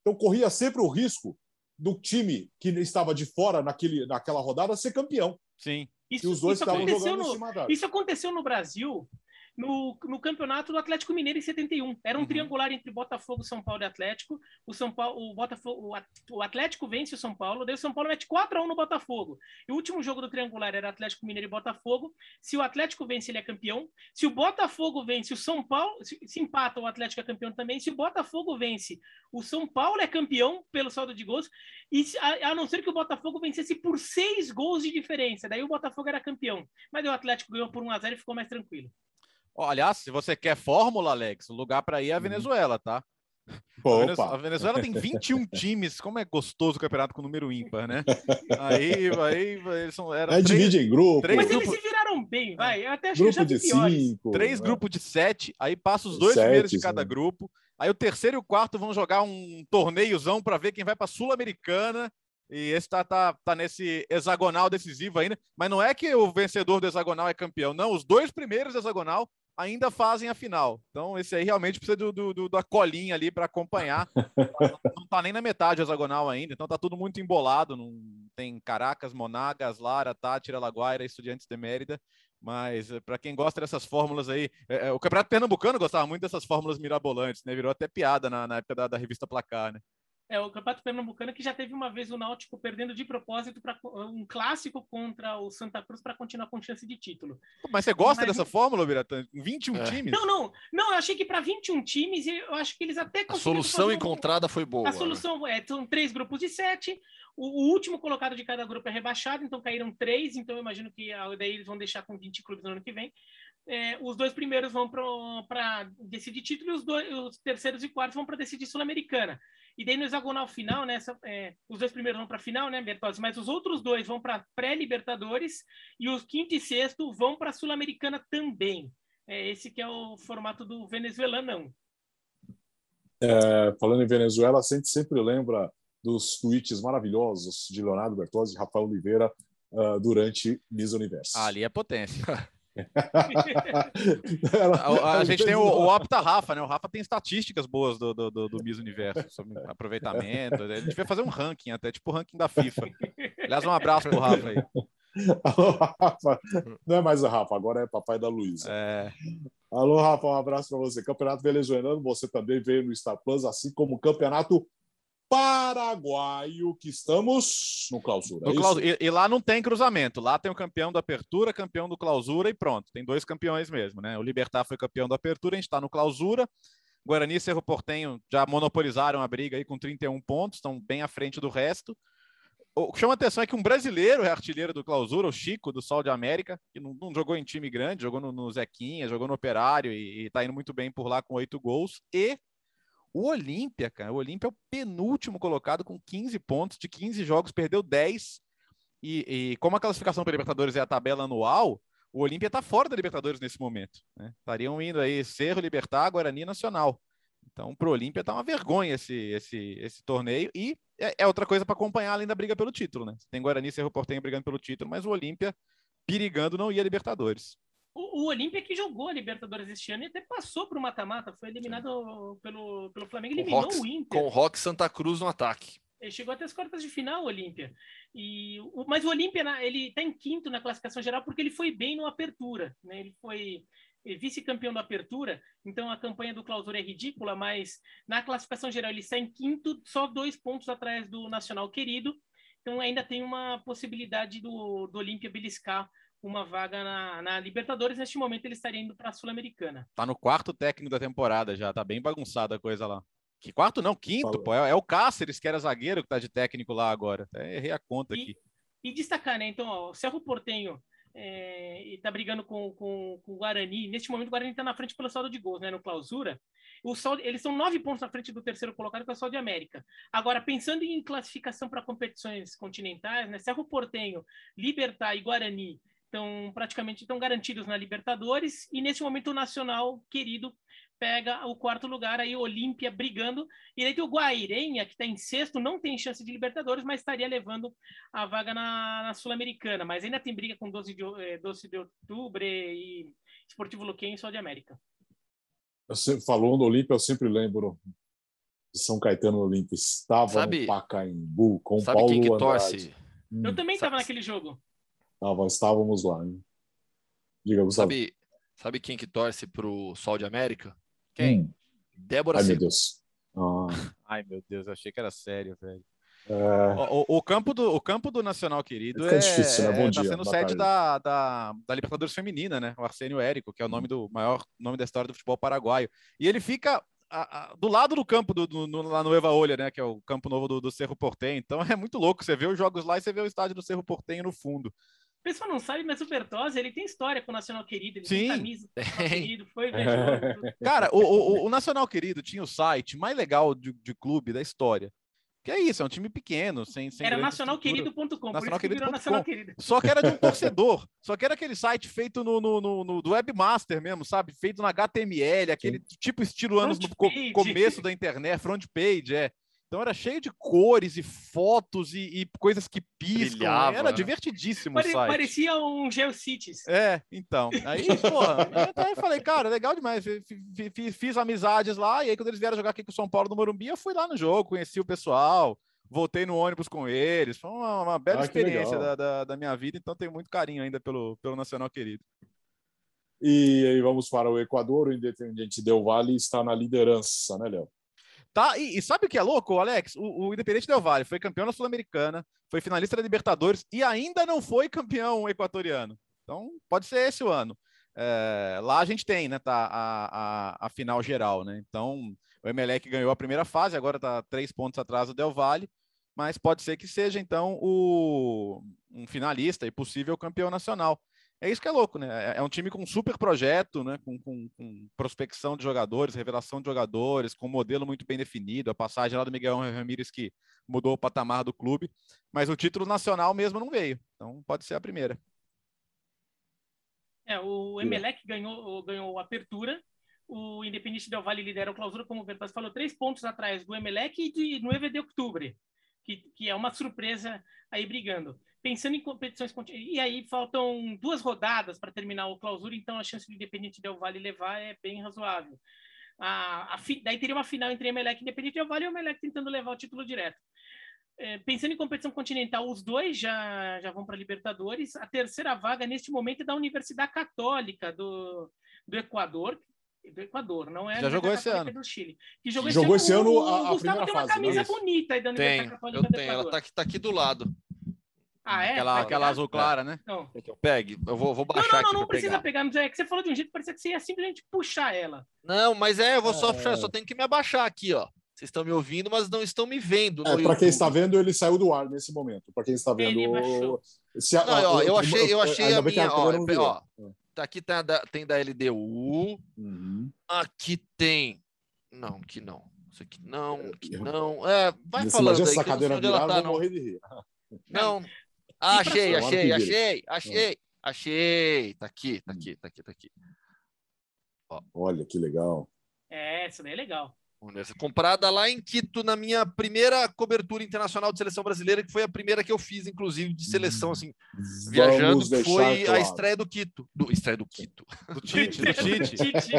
Então corria sempre o risco do time que estava de fora naquele, naquela rodada ser campeão. Sim. Isso, e os dois estavam jogando no, Isso aconteceu no Brasil no, no campeonato do Atlético Mineiro em 71. Era um uhum. triangular entre Botafogo, São Paulo e Atlético. O São Paulo, o Botafogo, o Atlético vence o São Paulo, daí o São Paulo mete 4 a 1 no Botafogo. E o último jogo do triangular era Atlético Mineiro e Botafogo. Se o Atlético vence, ele é campeão. Se o Botafogo vence, o São Paulo se, se empata, o Atlético é campeão também. Se o Botafogo vence, o São Paulo é campeão pelo saldo de gols. E a, a não ser que o Botafogo vencesse por seis gols de diferença, daí o Botafogo era campeão. Mas o Atlético ganhou por 1 a 0 e ficou mais tranquilo. Aliás, se você quer fórmula, Alex, o lugar para ir é a uhum. Venezuela, tá? Opa. A Venezuela tem 21 times. Como é gostoso o campeonato com número ímpar, né? Aí, aí eles são. Eram é, divide em grupo. Mas grupos... eles se viraram bem, vai. Eu até acho grupo de cinco. Três né? grupos de sete. Aí passa os dois Sete, primeiros de cada sim. grupo. Aí o terceiro e o quarto vão jogar um torneiozão para ver quem vai para Sul-Americana. E esse tá, tá, tá nesse hexagonal decisivo ainda. Mas não é que o vencedor do hexagonal é campeão, não. Os dois primeiros do hexagonal ainda fazem a final. Então, esse aí realmente precisa do, do, do da colinha ali para acompanhar. não está nem na metade hexagonal ainda, então tá tudo muito embolado. Não tem Caracas, Monagas, Lara, Tátira, Laguaira, Estudiantes de Mérida. Mas eh, para quem gosta dessas fórmulas aí, é, o Campeonato Pernambucano gostava muito dessas fórmulas mirabolantes, né? Virou até piada na, na época da, da revista Placar, né? É, o Campeonato Pernambucano que já teve uma vez o Náutico perdendo de propósito para um clássico contra o Santa Cruz para continuar com chance de título. Mas você gosta Mas... dessa fórmula, Biratã? 21 é. times? Não, não. Não, eu achei que para 21 times, eu acho que eles até A solução encontrada foi boa. A solução né? é, são três grupos de sete. O, o, último colocado de cada grupo é rebaixado, então caíram três, então eu imagino que daí eles vão deixar com 20 clubes no ano que vem. É, os dois primeiros vão para decidir título e os, dois, os terceiros e quartos vão para decidir Sul-Americana. E daí no hexagonal final, né, essa, é, os dois primeiros vão para a final, né, Bertozzi? Mas os outros dois vão para pré-Libertadores e os quinto e sexto vão para a Sul-Americana também. É esse que é o formato do venezuelano. É, falando em Venezuela, a gente sempre lembra dos tweets maravilhosos de Leonardo Bertozzi e Rafael Oliveira uh, durante Miss Universo. ali é potência. a, a, gente tem o, o Opta Rafa, né? O Rafa tem estatísticas boas do, do, do, do Miss Universo sobre aproveitamento. A gente vai fazer um ranking, até tipo o ranking da FIFA. Aliás, um abraço pro Rafa aí. Alô, Rafa. Não é mais o Rafa, agora é papai da Luísa. É. Alô, Rafa, um abraço para você. Campeonato Venezuelano, você também veio no Star Plus, assim como o Campeonato paraguaio que estamos no clausura. No é. E, e, lá não tem cruzamento. Lá tem o campeão da apertura, campeão do clausura e pronto. Tem dois campeões mesmo, né? O Libertar foi campeão da apertura, a gente está no clausura. Guarani e Cerro Portenho já monopolizaram a briga aí com 31 pontos, estão bem à frente do resto. O que chama atenção é que um brasileiro é artilheiro do clausura, o Chico, do Sol de América, que não, não jogou em time grande, jogou no, no Zequinha, jogou no Operário e, está indo muito bem por lá com oito gols. E o Olímpia, cara, o Olímpia é o penúltimo colocado com 15 pontos, de 15 jogos, perdeu 10. E, e como a classificação para Libertadores é a tabela anual, o Olímpia está fora da Libertadores nesse momento. Né? Estariam indo aí Cerro, Libertar, Guarani Nacional. Então, para o Olímpia está uma vergonha esse, esse, esse torneio. E é, é outra coisa para acompanhar além da briga pelo título. Né? Tem Guarani Cerro Portenho brigando pelo título, mas o Olímpia perigando não ia Libertadores. O, o Olímpia que jogou a Libertadores este ano e até passou para o mata-mata, foi eliminado pelo, pelo Flamengo, eliminou o, o Inter. Com o Rock Santa Cruz no ataque. Ele chegou até as quartas de final, o Olímpia. E, o, mas o Olímpia, ele está em quinto na classificação geral porque ele foi bem no Apertura. Né? Ele foi vice-campeão da Apertura, então a campanha do Clausura é ridícula, mas na classificação geral ele está em quinto, só dois pontos atrás do Nacional Querido. Então ainda tem uma possibilidade do, do Olímpia beliscar uma vaga na, na, Libertadores. Neste momento, ele estaria indo para a Sul-Americana. Tá no quarto técnico da temporada já, tá bem bagunçada a coisa lá. Que quarto não, quinto, pô. É, é, o Cáceres, que era zagueiro, que tá de técnico lá agora. Até errei a conta e, aqui. E destacar, né? Então, ó, o Cerro Portenho é, e tá brigando com, com, com o Guarani. Neste momento, o Guarani está na frente pelo saldo de gols, né? No clausura. O saldo, eles são nove pontos na frente do terceiro colocado, que é o Sol de América. Agora, pensando em classificação para competições continentais, né? Cerro Portenho, Libertar e Guarani estão praticamente estão garantidos na Libertadores. E nesse momento o Nacional querido pega o quarto lugar aí Olímpia brigando. E aí tem o Guairenha que está em sexto não tem chance de Libertadores mas estaria levando a vaga na, na Sul-Americana. Mas ainda tem briga com 12 de, 12 eh, de outubro e Esportivo Luquem e Sol de América falou no Olímpia eu sempre lembro de São Caetano Olímpia estava sabe, no Pacaembu com sabe Paulo quem que Andrade. torce? Eu também estava naquele jogo Tava, estávamos lá. Hein? Diga, Gustavo. Sabe, sabe quem que torce pro Sol de América? Quem? Hum. Débora Ai, meu Deus. Ah. Ai, meu Deus, achei que era sério, velho. É... O, o, o, campo do, o campo do Nacional Querido é, difícil, né? Bom é, tá dia, sendo sede da, da, da, Libertadores Feminina, né? O Arsênio Érico, que é o nome do maior nome da história do futebol paraguaio. E ele fica a, a, do lado do campo do, do, no, lá no Eva Olha, né? Que é o campo novo do, do Cerro Portenho. Então é muito louco. Você vê os jogos lá e você vê o estádio do Cerro Portenho no fundo. O pessoal não sabe, mas o Bertozzi, ele tem história com o Nacional Querido. Ele Sim. tem camisa do Querido, foi Cara, o, o, o, Nacional Querido tinha o site mais legal de, de clube da história. Que é isso, é um time pequeno, sem. sem era nacionalquerido.com, Nacional Nacional Querido. Só que era de um torcedor. só que era aquele site feito no, no, no, no, do webmaster mesmo, sabe? Feito no HTML, aquele Sim. tipo estilo anos no co começo da internet, front page, é. Então era cheio de cores e fotos e, e coisas que piscam. Brilhava, era né? divertidíssimo Pare, o site. Parecia um GeoCities. É, então. Aí, porra, aí eu falei, cara, legal demais. Fiz, fiz, amizades lá, e aí quando eles vieram jogar aqui com o São Paulo no Morumbi, eu fui lá no jogo, conheci o pessoal, voltei no ônibus com eles. Foi uma, uma bela ah, experiência da, da, da, minha vida, então tenho muito carinho ainda pelo, pelo Nacional Querido. E aí vamos para o Equador, o Independente Del Vale está na liderança, né, Léo? Tá? E, e, sabe o que é louco, Alex? O, o Independente Del Vale foi campeão na Sul-Americana, foi finalista da Libertadores e ainda não foi campeão equatoriano. Então, pode ser esse o ano. É, lá a gente tem, né? Tá a, a, a, final geral, né? Então, o Emelec ganhou a primeira fase, agora está três pontos atrás do Del Valle, mas pode ser que seja, então, o, um finalista e possível campeão nacional. É isso que é louco, né? É, é um time com um super projeto, né? Com, com, com, prospecção de jogadores, revelação de jogadores, com um modelo muito bem definido, a passagem lá do Miguel Ramírez que mudou o patamar do clube, mas o título nacional mesmo não veio. Então pode ser a primeira. É, o Emelec ganhou, ganhou a apertura, o Independente Del Vale lidera a clausura, como o Vertas falou, três pontos atrás do Emelec e de, no EVD Outubro, que, que é uma surpresa aí brigando. Pensando em competições e aí faltam duas rodadas para terminar o clausura, então a chance do Independente Del Vale levar é bem razoável. A, a, daí teria uma final entre Emelec e Independente Del Vale e o Emelec tentando levar o título direto. É, pensando em competição continental, os dois já, já vão para Libertadores. A terceira vaga, neste momento, é da Universidade Católica do, do Equador, do Equador, não é Já jogou esse ano. do Chile. Que jogou, jogou esse ano, o, a, a Gustavo tem uma fase, camisa bonita aí da Universidade Católica eu do tenho. Ela Equador. tá aqui, tá aqui do lado. Ah, é? Aquela, aquela azul clara, né? Não. Que pegue? Eu vou, vou Não, baixar não, não, aqui não pra precisa pegar. pegar. Mas é que você falou de um jeito que parecia que você ia simplesmente puxar ela. Não, mas é, eu vou só É. puxar, eu só tenho que me abaixar aqui, ó. Vocês estão me ouvindo, mas não estão me vendo. É, para quem está vendo, ele saiu do ar nesse momento. Para quem está vendo. Se a- Não, a- ó, eu achei, eu achei ainda a que minha, ó, não virou. ó, tá aqui tá da- tem da LDU, Uhum. aqui tem, não, aqui não, isso aqui não, aqui Eu- não, é, vai Nesse- falando Imagina essa que não cadeira onde ela virada, tá, eu vou não. morrer de rir. Não, achei, achei, Olha que achei, achei, achei, tá aqui, tá aqui, tá aqui, tá aqui. Olha que legal. É, essa daí é legal. Comprada lá em Quito, na minha primeira cobertura internacional de seleção brasileira, que foi a primeira que eu fiz, inclusive, de seleção, assim, viajando, Vamos deixar foi a claro. estreia do Quito. Do, estreia do Quito. Do Tite, do Tite.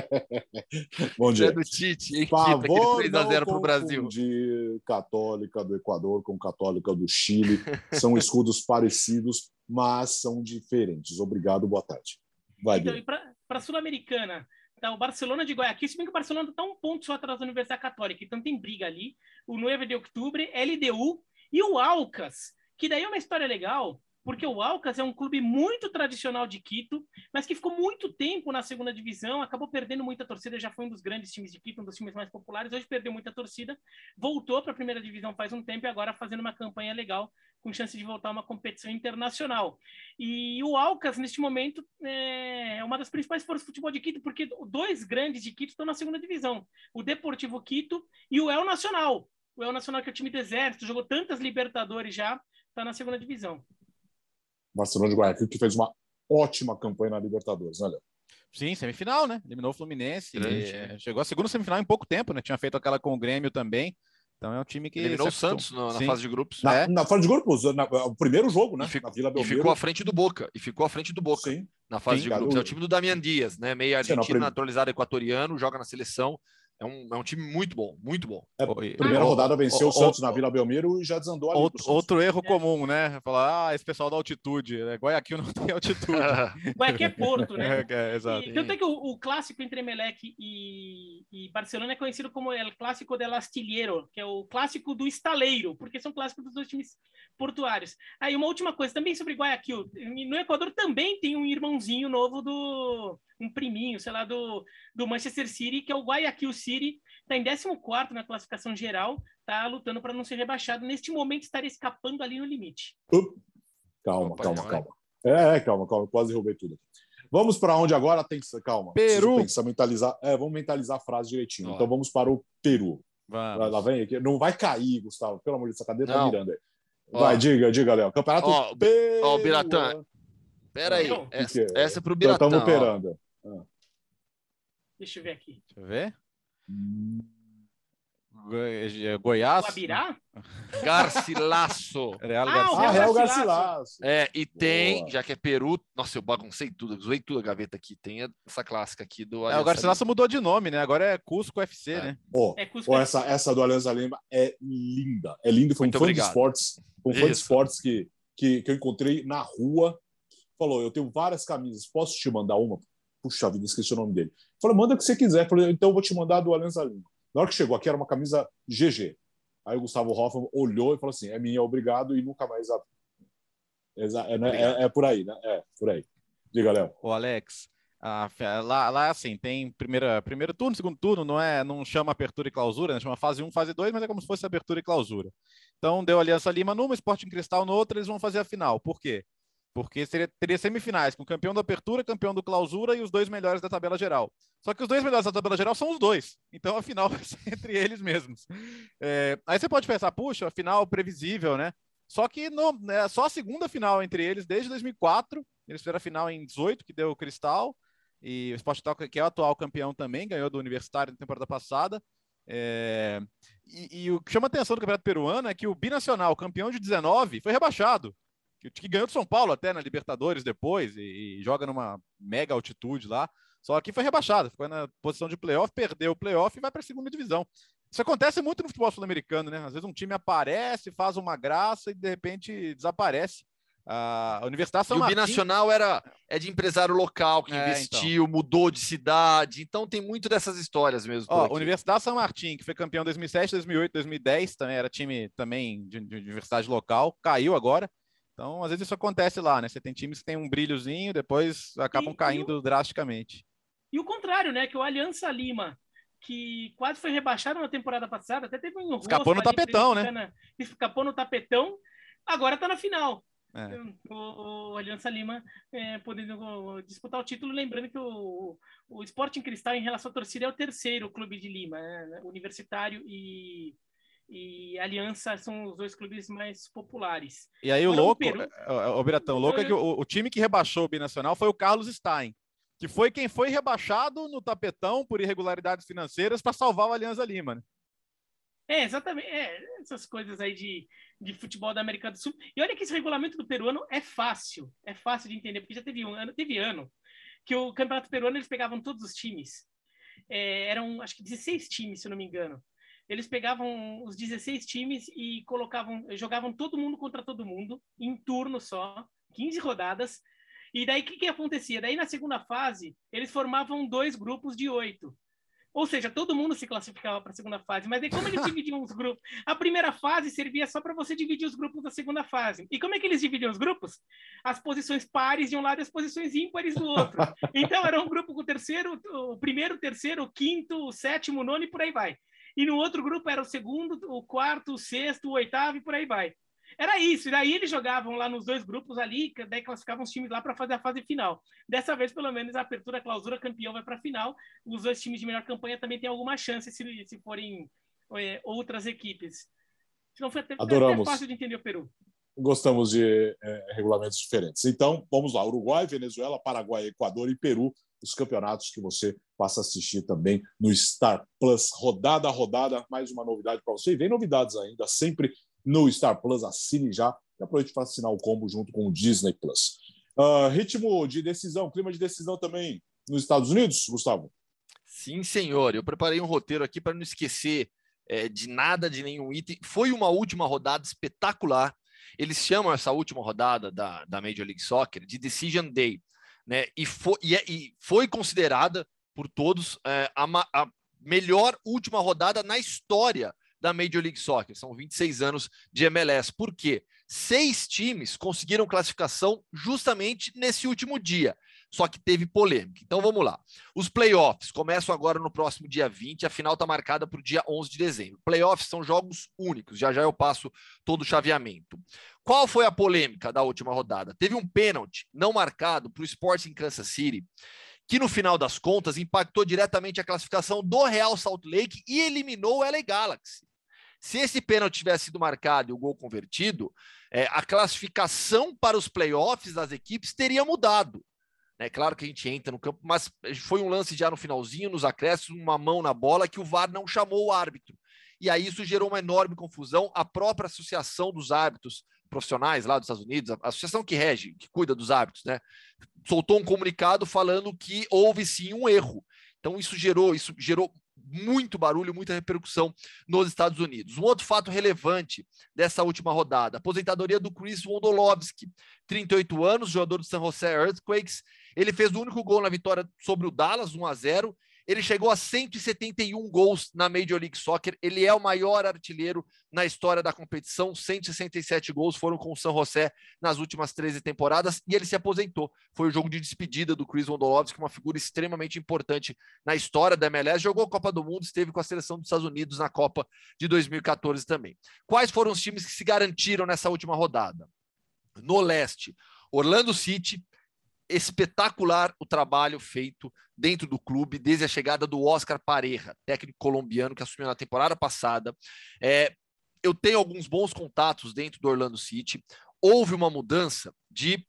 Bom Estreia dia. do Tite, em Quito, Favor aquele 3x0 pro não Brasil. confundir católica do Equador com católica do Chile. São escudos parecidos, mas são diferentes. Obrigado, boa tarde. Vai, Então, e para a Sul-Americana, tá o Barcelona de Guayaquil, se bem que o Barcelona está um ponto só atrás da Universidade Católica, então tem briga ali. O 9 de outubro, LDU e o Alcas, que daí é uma história legal, porque o Alcas é um clube muito tradicional de Quito, mas que ficou muito tempo na segunda divisão, acabou perdendo muita torcida, já foi um dos grandes times de Quito, um dos times mais populares, hoje perdeu muita torcida, voltou para a primeira divisão faz um tempo e agora fazendo uma campanha legal, com chance de voltar a uma competição internacional. E o Alcas, neste momento, é uma das principais forças do futebol de Quito, porque dois grandes de Quito estão na segunda divisão: o Deportivo Quito e o El Nacional. O El Nacional, que é o time do Exército, jogou tantas Libertadores já, está na segunda divisão. Barcelona de Guayaquil, que fez uma ótima campanha na Libertadores, né, Léo? Sim, semifinal, né? Eliminou o Fluminense. É, Chegou a segunda semifinal em pouco tempo, né? Tinha feito aquela com o Grêmio também. Então é um time que. Eliminou o Santos na, na Sim. fase de grupos. Na, É. na fase de grupos, na- o primeiro jogo, né? E ficou- na Vila E Belmiro. ficou à frente do Boca. E ficou à frente do Boca Sim. na fase Sim, de cara, grupos. É o time do Damian Dias, né? Meio Sim, argentino, naturalizado equatoriano, joga na seleção. É um, é um time muito bom, muito bom. É. Primeira rodada venceu ô, o Santos ô, na Vila Belmiro e já desandou ali. Outro, outro erro É. comum, né? Falar, ah, esse pessoal da altitude. Né? Guayaquil não tem altitude. Guayaquil é Porto, né? É, é, exato. E, tanto é que o, o clássico entre Emelec e, e Barcelona é conhecido como o clássico del Astillero, que é o clássico do estaleiro, porque são clássicos dos dois times portuários. Aí uma última coisa, também sobre Guayaquil, no Equador também tem um irmãozinho novo do um priminho, sei lá, do, do Manchester City, que é o Guayaquil City, está em 14 na classificação geral, está lutando para não ser rebaixado. Neste momento estaria escapando ali no limite. Up. Calma, Opa, calma, não, calma. É, é, calma, calma, quase derrubei tudo. Vamos para onde agora? Tem calma. Peru. mentalizar. É, vamos mentalizar a frase direitinho. Ó. Então vamos para o Peru. Vamos. Lá vem aqui. Não vai cair, Gustavo. Pelo amor de Deus, essa cadeira tá Não. mirando aí. Ó. Vai, diga, diga, Léo. Campeonato Ó, Peru. ó, o Biratã. Pera aí, Não. essa, Que que é? essa é pro Então Biratã. estamos ó. Operando. Deixa eu ver aqui. Deixa eu ver. Goi- Goiás. Guabirá? Garcilasso. Real Ah, o Garcia. Ah, Real. Garcilaso. É, e tem, Boa. já que é Peru, nossa, eu baguncei tudo, zoei tudo a gaveta aqui. Tem essa clássica aqui do É, o Aliança Garcilaso mudou de nome, né? Agora é Cusco FC, É. né? Ó, É Cusco FC. essa, essa do Aliança Lima é linda. É lindo. Foi Muito um fã obrigado. de esportes, um fã de esportes que, que, que eu encontrei na rua. Falou: Eu tenho várias camisas, posso te mandar uma? Puxa vida, esqueci o nome dele. Falei: Manda o que você quiser. Falei: Então eu vou te mandar do Aliança Lima. Na hora que chegou aqui, era uma camisa GG. Aí o Gustavo Hoffman olhou e falou assim: É minha, obrigado, e nunca mais. a- É, né? É- é por aí, né? É, por aí. Diga, Léo. O Alex. a fe- lá, lá, assim, tem primeira, primeiro turno, segundo turno, não é, não chama apertura e clausura, né? chama fase 1, fase 2, mas é como se fosse apertura e clausura. Então, deu Aliança Lima numa, Sporting Cristal no outro, eles vão fazer a final. Por quê? Porque seria, teria semifinais com o campeão da apertura, campeão do clausura e os dois melhores da tabela geral. Só que os dois melhores da tabela geral são os dois. Então a final vai ser entre eles mesmos. É, aí você pode pensar, puxa, a final previsível, né? Só que não, é só a segunda final entre eles desde 2004. Eles fizeram a final em 18, que deu o Cristal. E o Sport Cristal, que é o atual campeão também, ganhou do Universitário na temporada passada. É, e, e o que chama atenção do Campeonato Peruano é que o Binacional, campeão de 19, foi rebaixado que, que ganhou de São Paulo até na Libertadores depois e, e, joga numa mega altitude lá. Só que foi rebaixado, ficou na posição de playoff, perdeu o playoff e vai para a segunda divisão. Isso acontece muito no futebol sul-americano, né? Às vezes um time aparece, faz uma graça e de repente desaparece. A Universidade São e o. Binacional era, é de empresário local que é, investiu, então. mudou de cidade. Então tem muito dessas histórias mesmo. Ó, Universidade São Martin, que foi campeão em 2007, 2008, 2010, também era time também de, de universidade local, caiu agora. Então, às vezes isso acontece lá, né? Você tem times que tem um brilhozinho, depois acabam e, caindo e o... drasticamente. E o contrário, né? Que o Aliança Lima, que quase foi rebaixado na temporada passada, até teve um Escapou no tapetão, né? Escapou no tapetão, agora tá na final. É. O, o, Aliança Lima é, podendo disputar o título, lembrando que o, o Sporting Cristal, em relação à torcida, é o terceiro clube de Lima, né? Universitário e, e Aliança são os dois clubes mais populares. E aí o louco, Peru... o Biratão, louco é que o, o, time que rebaixou o Binacional foi o Carlos Stein, que foi quem foi rebaixado no tapetão por irregularidades financeiras para salvar o Aliança Lima, né? É, exatamente. É, essas coisas aí de, de futebol da América do Sul. E olha que esse regulamento do peruano é fácil. É fácil de entender, porque já teve um ano, teve ano que o campeonato peruano eles pegavam todos os times. É, eram, acho que 16 times, se eu não me engano. Eles pegavam os 16 times e colocavam, jogavam todo mundo contra todo mundo, em turno só, 15 rodadas. E daí o que, que acontecia? Daí na segunda fase, eles formavam dois grupos de oito. Ou seja, todo mundo se classificava para a segunda fase. Mas aí, como eles dividiam os grupos? A primeira fase servia só para você dividir os grupos da segunda fase. E como é que eles dividiam os grupos? As posições pares de um lado e as posições ímpares do outro. Então, era um grupo com o terceiro, o primeiro, o terceiro, o quinto, o sétimo, o nono e por aí vai. E no outro grupo era o segundo, o quarto, o sexto, o oitavo e por aí vai. Era isso, e daí eles jogavam lá nos dois grupos ali, daí classificavam os times lá para fazer a fase final. Dessa vez, pelo menos, a apertura, a clausura, campeão vai para a final. Os dois times de melhor campanha também têm alguma chance se, se forem é, outras equipes. Então foi até, Adoramos. até fácil de entender o Peru. Gostamos de é, regulamentos diferentes. Então, vamos lá: Uruguai, Venezuela, Paraguai, Equador e Peru, os campeonatos que você passa a assistir também no Star Plus, rodada a rodada. Mais uma novidade para você. E vem novidades ainda, sempre no Star Plus. Assine já e aproveite para assinar o combo junto com o Disney Plus. Uh, ritmo de decisão, clima de decisão também nos Estados Unidos, Gustavo? Sim, senhor. Eu preparei um roteiro aqui para não esquecer é, de nada, de nenhum item. Foi uma última rodada espetacular. Eles chamam essa última rodada da, da Major League Soccer de Decision Day, né? E foi, e, é, e foi considerada por todos é, a, a melhor última rodada na história da Major League Soccer. São 26 anos de MLS. Por quê? Seis times conseguiram classificação justamente nesse último dia. Só que teve polêmica. Então vamos lá. Os playoffs começam agora no próximo dia 20, a final está marcada para o dia 11 de dezembro. Playoffs são jogos únicos, já já eu passo todo o chaveamento. Qual foi a polêmica da última rodada? Teve um pênalti não marcado para o Sporting Kansas City, que no final das contas impactou diretamente a classificação do Real Salt Lake e eliminou o LA Galaxy. Se esse pênalti tivesse sido marcado e o gol convertido, é, a classificação para os playoffs das equipes teria mudado. É claro que a gente entra no campo, mas foi um lance já no finalzinho, nos acréscimos, uma mão na bola que o VAR não chamou o árbitro. E aí isso gerou uma enorme confusão. A própria associação dos árbitros profissionais lá dos Estados Unidos, a associação que rege, que cuida dos árbitros, né, soltou um comunicado falando que houve sim um erro. Então isso gerou, isso gerou muito barulho, muita repercussão nos Estados Unidos. Um outro fato relevante dessa última rodada, aposentadoria do Chris Wondolowski, 38 anos, jogador do San Jose Earthquakes. Ele fez o único gol na vitória sobre o Dallas, 1 a 0 ele chegou a 171 gols na Major League Soccer. Ele é o maior artilheiro na história da competição. 167 gols foram com o San José nas últimas 13 temporadas e ele se aposentou. Foi o jogo de despedida do Chris Wondolowski, uma figura extremamente importante na história da MLS. Jogou a Copa do Mundo, esteve com a seleção dos Estados Unidos na Copa de 2014 também. Quais foram os times que se garantiram nessa última rodada? No leste, Orlando City, espetacular o trabalho feito dentro do clube desde a chegada do Oscar Pareja, técnico colombiano que assumiu na temporada passada. É, eu tenho alguns bons contatos dentro do Orlando City. Houve uma mudança de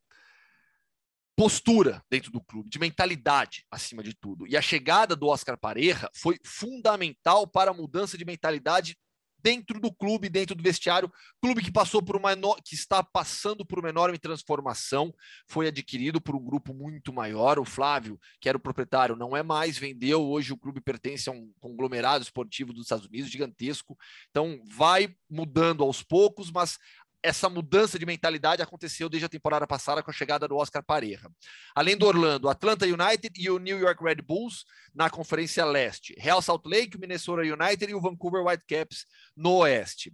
postura dentro do clube, de mentalidade acima de tudo. E a chegada do Oscar Pareja foi fundamental para a mudança de mentalidade dentro do clube, dentro do vestiário. Clube que passou por uma que está passando por uma enorme transformação, foi adquirido por um grupo muito maior. O Flávio, que era o proprietário, não é mais, vendeu. Hoje o clube pertence a um conglomerado esportivo dos Estados Unidos gigantesco. Então vai mudando aos poucos, mas essa mudança de mentalidade aconteceu desde a temporada passada com a chegada do Oscar Pareja. Além do Orlando, Atlanta United e o New York Red Bulls na Conferência Leste, Real Salt Lake, Minnesota United e o Vancouver Whitecaps no Oeste.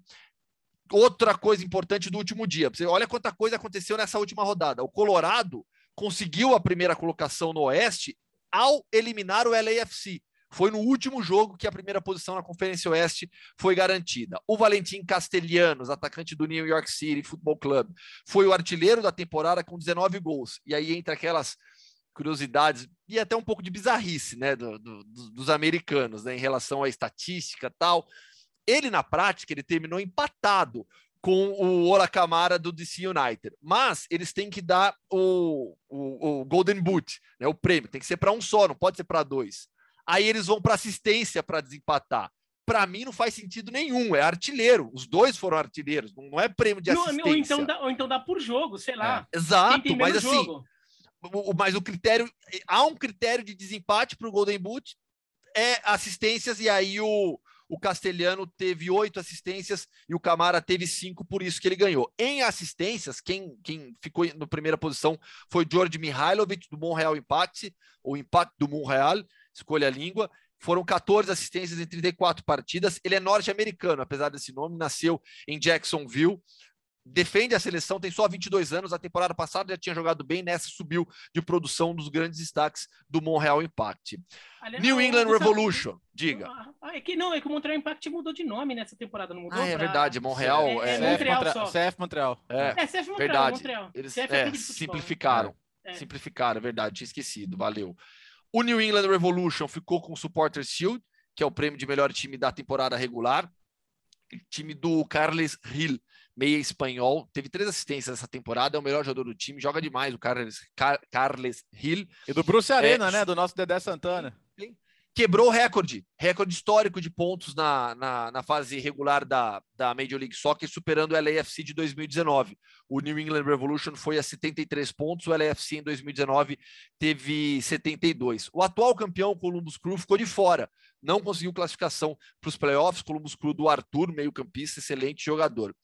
Outra coisa importante do último dia, você olha quanta coisa aconteceu nessa última rodada. O Colorado conseguiu a primeira colocação no Oeste ao eliminar o LAFC. Foi no último jogo que a primeira posição na Conferência Oeste foi garantida. O Valentim Castelhanos, atacante do New York City Football Club, foi o artilheiro da temporada com 19 gols. E aí entre aquelas curiosidades e até um pouco de bizarrice, né, do, do, dos americanos, né, em relação à estatística tal. Ele na prática ele terminou empatado com o Ola Camara do DC United. Mas eles têm que dar o, o, o Golden Boot, né, o prêmio. Tem que ser para um só, não pode ser para dois. Aí eles vão para assistência para desempatar. Para mim não faz sentido nenhum, é artilheiro. Os dois foram artilheiros, não é prêmio de assistência. Ou então dá, ou então dá por jogo, sei lá. É, exato, mas assim, jogo. O, mas o critério, há um critério de desempate para o Golden Boot, é assistências, e aí o, o Castelhano teve oito assistências e o Camara teve cinco, por isso que ele ganhou. Em assistências, quem, quem ficou na primeira posição foi George Mihailovic, do Montreal Impact, o Impact do Montreal, escolha a língua. Foram 14 assistências em 34 partidas. Ele é norte-americano, apesar desse nome, nasceu em Jacksonville. Defende a seleção, tem só 22 anos. A temporada passada já tinha jogado bem, nessa subiu de produção dos grandes destaques do Montreal Impact. Aliás, New England Revolution, diga. Ah, é que não, é que o Montreal Impact mudou de nome nessa temporada, não mudou? Ah, é pra... verdade, Montreal. É, é, é Montreal Montreal só. CF Montreal. É, é CF Montreal, verdade. Montreal. Eles CF é, é, simplificaram. É. Simplificaram, é verdade, tinha esquecido, valeu. O New England Revolution ficou com o Supporter Shield, que é o prêmio de melhor time da temporada regular. O time do Carles Hill, meia espanhol, teve três assistências essa temporada, é o melhor jogador do time, joga demais o Carles, Car Carles Hill. E do Bruce Arena, é, né? Do nosso Dedé Santana quebrou o recorde, recorde histórico de pontos na, na, na, fase regular da, da Major League Soccer, superando o LAFC de 2019. O New England Revolution foi a 73 pontos, o LAFC em 2019 teve 72. O atual campeão, Columbus Crew, ficou de fora, não conseguiu classificação para os playoffs. Columbus Crew do Arthur, meio-campista, excelente jogador.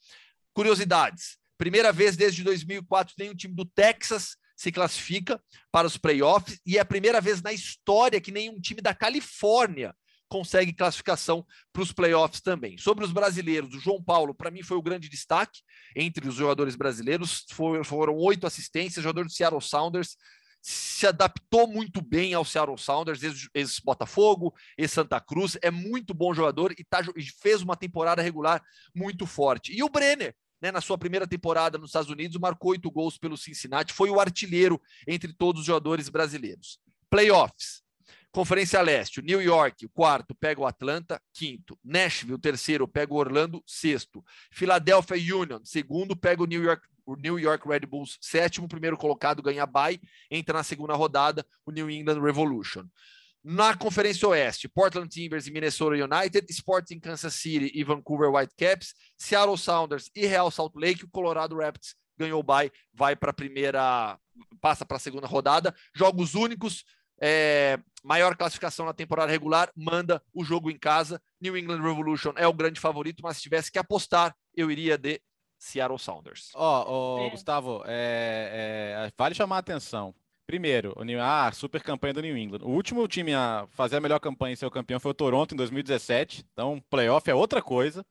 Curiosidades: primeira vez desde 2004 tem um time do Texas se classifica para os playoffs e é a primeira vez na história que nenhum time da Califórnia consegue classificação para os playoffs também. Sobre os brasileiros, o João Paulo, para mim, foi o grande destaque entre os jogadores brasileiros. foram oito assistências, jogador do Seattle Sounders, se adaptou muito bem ao Seattle Sounders, ex-Botafogo, ex-Santa Cruz, é muito bom jogador e, tá, e fez uma temporada regular muito forte. E o Brenner, né, na sua primeira temporada nos Estados Unidos, marcou oito gols pelo Cincinnati, foi o artilheiro entre todos os jogadores brasileiros. Playoffs. Conferência Leste, New York, o quarto, pega o Atlanta, quinto. Nashville, terceiro, pega o Orlando, sexto. Philadelphia Union, segundo, pega o New York, o New York Red Bulls, sétimo, primeiro colocado, ganha bye, entra na segunda rodada, o New England Revolution. Na Conferência Oeste, Portland Timbers e Minnesota United, Sporting Kansas City e Vancouver Whitecaps, Seattle Sounders e Real Salt Lake, o Colorado Rapids ganhou o bye, vai para a primeira, passa para a segunda rodada. Jogos únicos, é, maior classificação na temporada regular, manda o jogo em casa. New England Revolution é o grande favorito, mas se tivesse que apostar, eu iria de Seattle Sounders. Ó, oh, oh, é. Gustavo, é, é, vale chamar a atenção. Primeiro, o New, ah, super campanha do New England. O último time a fazer a melhor campanha e ser o campeão foi o Toronto em 2017. Então, playoff é outra coisa.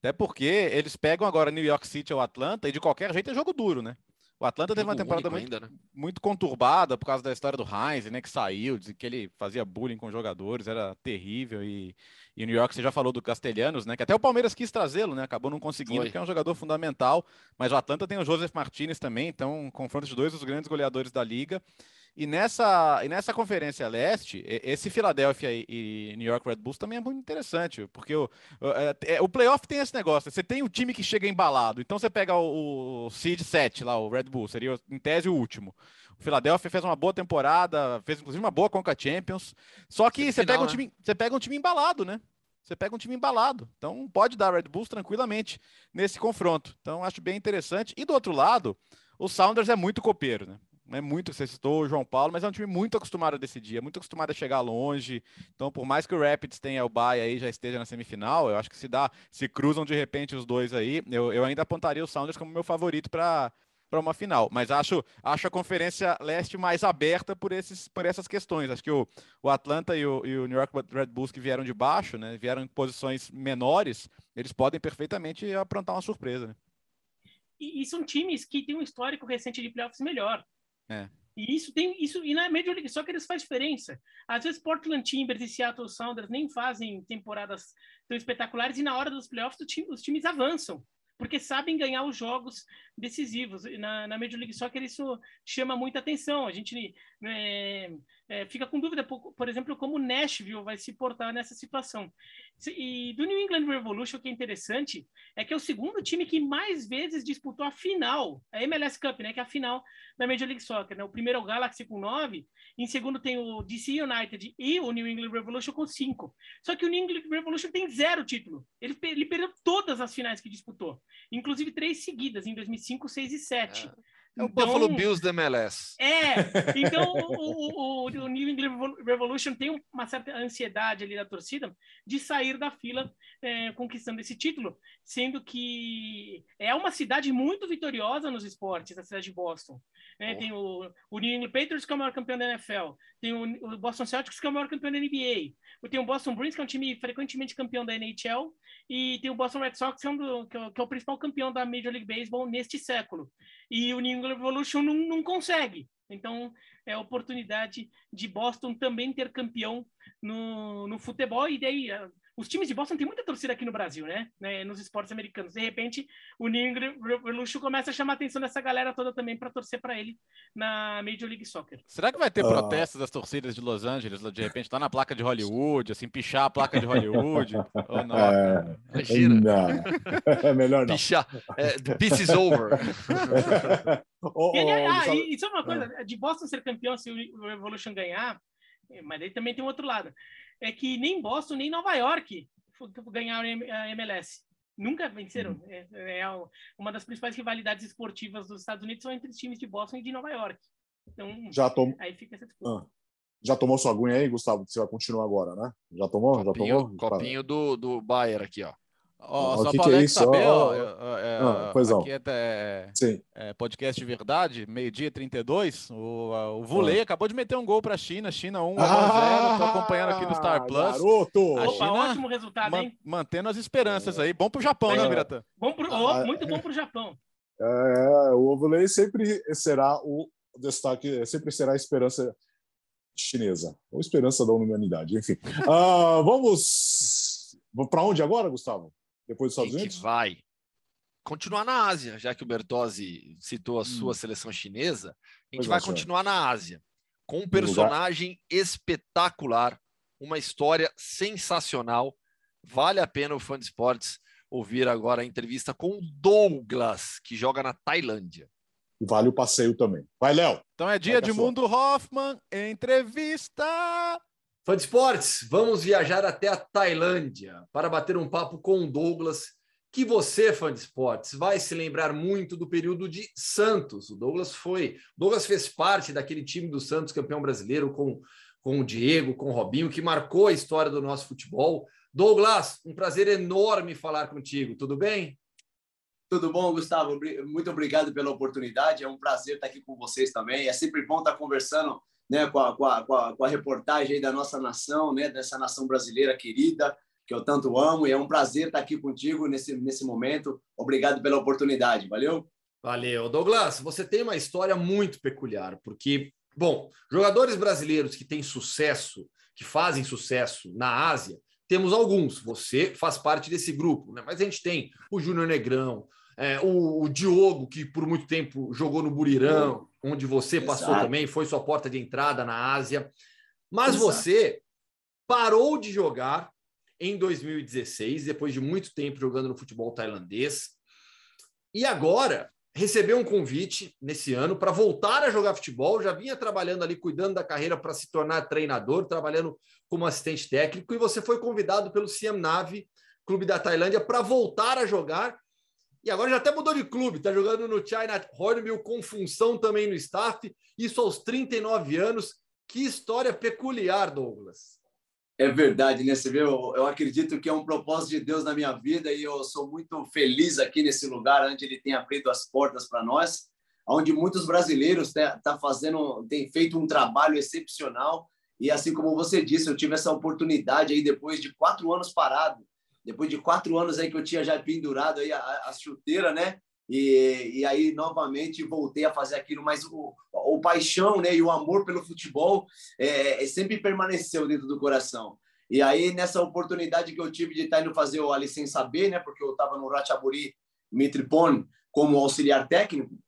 Até porque eles pegam agora New York City ou Atlanta e de qualquer jeito é jogo duro, né? O Atlanta teve uma temporada muito, ainda, né? muito, conturbada por causa da história do Heinz, né? Que saiu, que ele fazia bullying com jogadores, era terrível. E, e o New York, você já falou do Castelhanos, né? Que até o Palmeiras quis trazê-lo, né? Acabou não conseguindo, Foi. porque é um jogador fundamental. Mas o Atlanta tem o Joseph Martinez também, então confronta os dois os grandes goleadores da liga. E nessa, e nessa Conferência Leste, esse Philadelphia e, New York Red Bulls também é muito interessante, porque o, o, é, é, o playoff tem esse negócio, você tem o time que chega embalado, então você pega o, o Seed 7 lá, o Red Bull, seria em tese o último. O Philadelphia fez uma boa temporada, fez inclusive uma boa Conca Champions, só que você, pega um né? time, você pega um time embalado, né? você pega um time embalado. Então pode dar Red Bulls tranquilamente nesse confronto. Então acho bem interessante. E do outro lado, o Sounders é muito copeiro, né? É muito, você citou o João Paulo, mas é um time muito acostumado a decidir, é muito acostumado a chegar longe. Então, por mais que o Rapids tenha o Bay aí, já esteja na semifinal, eu acho que se dá, se cruzam de repente os dois aí, eu, eu ainda apontaria o Sounders como meu favorito para para uma final, mas acho, acho a Conferência Leste mais aberta por, esses, por essas questões. Acho que o, o Atlanta e o, e o New York Red Bulls que vieram de baixo, né, vieram em posições menores, eles podem perfeitamente aprontar uma surpresa. Né? E, e, são times que têm um histórico recente de playoffs melhor. É. E isso tem isso e na Major League Soccer isso faz diferença. Às vezes Portland Timbers e Seattle Sounders nem fazem temporadas tão espetaculares e na hora dos playoffs time, os times avançam porque sabem ganhar os jogos decisivos. Na, na Major League Soccer isso chama muita atenção. A gente é, é, fica com dúvida, por, por, exemplo, como o Nashville vai se portar nessa situação. E do New England Revolution, o que é interessante é que é o segundo time que mais vezes disputou a final, a MLS Cup, né, que é a final da Major League Soccer. Né? O primeiro é o Galaxy com nove, em segundo tem o DC United e o New England Revolution com cinco. Só que o New England Revolution tem zero título. Ele, ele perdeu todas as finais que disputou, inclusive três seguidas, em 2005, 6 e 7. É. É o então, Buffalo Bills da MLS. É, então o, o, o, New England Revolution tem uma certa ansiedade ali da torcida de sair da fila é, conquistando esse título, sendo que é uma cidade muito vitoriosa nos esportes, a cidade de Boston. Né? Tem o, o New England Patriots, que é o maior campeão da NFL, tem o, o Boston Celtics, que é o maior campeão da NBA, tem o Boston Bruins, que é um time frequentemente campeão da NHL, e tem o Boston Red Sox, que é, um é, que é o principal campeão da Major League Baseball neste século. E o New England Revolution não, não consegue. Então, é a oportunidade de Boston também ter campeão no, no futebol, e daí os times de Boston têm muita torcida aqui no Brasil, né? né? Nos esportes americanos. De repente, o England Revolution começa a chamar a atenção dessa galera toda também para torcer para ele na Major League Soccer. Será que vai ter uh... protestos das torcidas de Los Angeles, de repente, lá na placa de Hollywood, assim, pichar a placa de Hollywood? ou não? É... Imagina. Não. É melhor não. Pichar. É, peace is over. oh, oh, e, ah, e, e só uma coisa, de Boston ser campeão se o Revolution ganhar, mas aí também tem um outro lado é que nem Boston nem Nova York ganharam a MLS. Nunca venceram. Uhum. É, é, uma das principais rivalidades esportivas dos Estados Unidos são entre os times de Boston e de Nova York. Então, já tom... aí fica essa disputa. Ah. Já tomou sua aguinha aí, Gustavo? Você vai continuar agora, né? Já tomou? Copinho, já tomou? Copinho do, do Bayer aqui, ó. Ó, oh, só para é saber, ó, é, ah, pois aqui é, é, é, podcast de verdade, meio-dia 32. O, o Vulei ah. acabou de meter um gol para a China, China 1 ah, 0 Estou acompanhando aqui no Star Plus. Garoto! A China, Opa, ótimo resultado, hein? Mantendo as esperanças aí. Bom para o Japão, né, Mirata? Bom pro, oh, muito bom para o Japão. É, o Vulei sempre será o destaque, sempre será a esperança chinesa, ou esperança da humanidade, enfim. Uh, vamos para onde agora, Gustavo? Depois dos Estados Unidos? Que vai continuar na Ásia, já que o Bertozzi citou a sua hum. seleção chinesa, a gente pois vai continuar na Ásia com um personagem espetacular, uma história sensacional. Vale a pena o fã de esportes ouvir agora a entrevista com o Douglas, que joga na Tailândia. E vale o passeio também. Vai, Léo. Então é dia de Mundo Hoffman, entrevista. Fã de esportes, vamos viajar até a Tailândia para bater um papo com o Douglas, que você, fã de esportes, vai se lembrar muito do período de Santos. O Douglas foi, Douglas fez parte daquele time do Santos campeão brasileiro com, com o Diego, com o Robinho, que marcou a história do nosso futebol. Douglas, um prazer enorme falar contigo. Tudo bem? Tudo bom, Gustavo? Muito obrigado pela oportunidade. É um prazer estar aqui com vocês também. É sempre bom estar conversando né, com, a, com, a, com, a, reportagem da nossa nação, né, dessa nação brasileira querida, que eu tanto amo, e é um prazer estar aqui contigo nesse, nesse momento. Obrigado pela oportunidade, valeu? Valeu. Douglas, você tem uma história muito peculiar, porque, bom, jogadores brasileiros que têm sucesso, que fazem sucesso na Ásia, temos alguns. Você faz parte desse grupo, né? mas a gente tem o Júnior Negrão, é, o, o, Diogo, que por muito tempo jogou no Burirão, onde você Exato. passou também, foi sua porta de entrada na Ásia. Mas Exato. você parou de jogar em 2016, depois de muito tempo jogando no futebol tailandês. E agora recebeu um convite nesse ano para voltar a jogar futebol, já vinha trabalhando ali, cuidando da carreira para se tornar treinador, trabalhando como assistente técnico, e você foi convidado pelo Siam Navi, clube da Tailândia, para voltar a jogar. E agora já até mudou de clube, está jogando no China Hornbill com função também no staff, isso aos 39 anos. Que história peculiar, Douglas. É verdade, né? Você vê, eu, eu, acredito que é um propósito de Deus na minha vida e eu sou muito feliz aqui nesse lugar onde ele tem abrido as portas para nós, onde muitos brasileiros tá, tá fazendo, tem feito um trabalho excepcional e assim como você disse, eu tive essa oportunidade aí depois de quatro anos parado, depois de quatro anos aí que eu tinha já pendurado aí a, a chuteira, né? E, e aí novamente voltei a fazer aquilo, mas o, o paixão né, e o amor pelo futebol é, é, sempre permaneceu dentro do coração. E aí, nessa oportunidade que eu tive de estar indo fazer A Licença B, né, porque eu estava no Ratchaburi Mitripon como auxiliar técnico,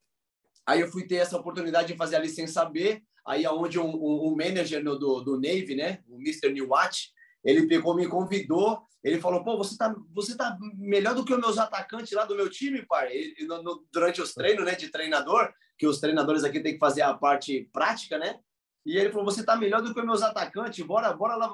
aí eu fui ter essa oportunidade de fazer a Licença B, aí aonde um, um, um manager no, do, do Navy, né, o Mr. Newat, ele pegou, me convidou, ele falou, pô, você tá, você tá melhor do que os meus atacantes lá do meu time, pai. Ele, no, no, durante os treinos, né, de treinador, que os treinadores aqui têm que fazer a parte prática, né? E ele falou, você tá melhor do que os meus atacantes, bora, bora lá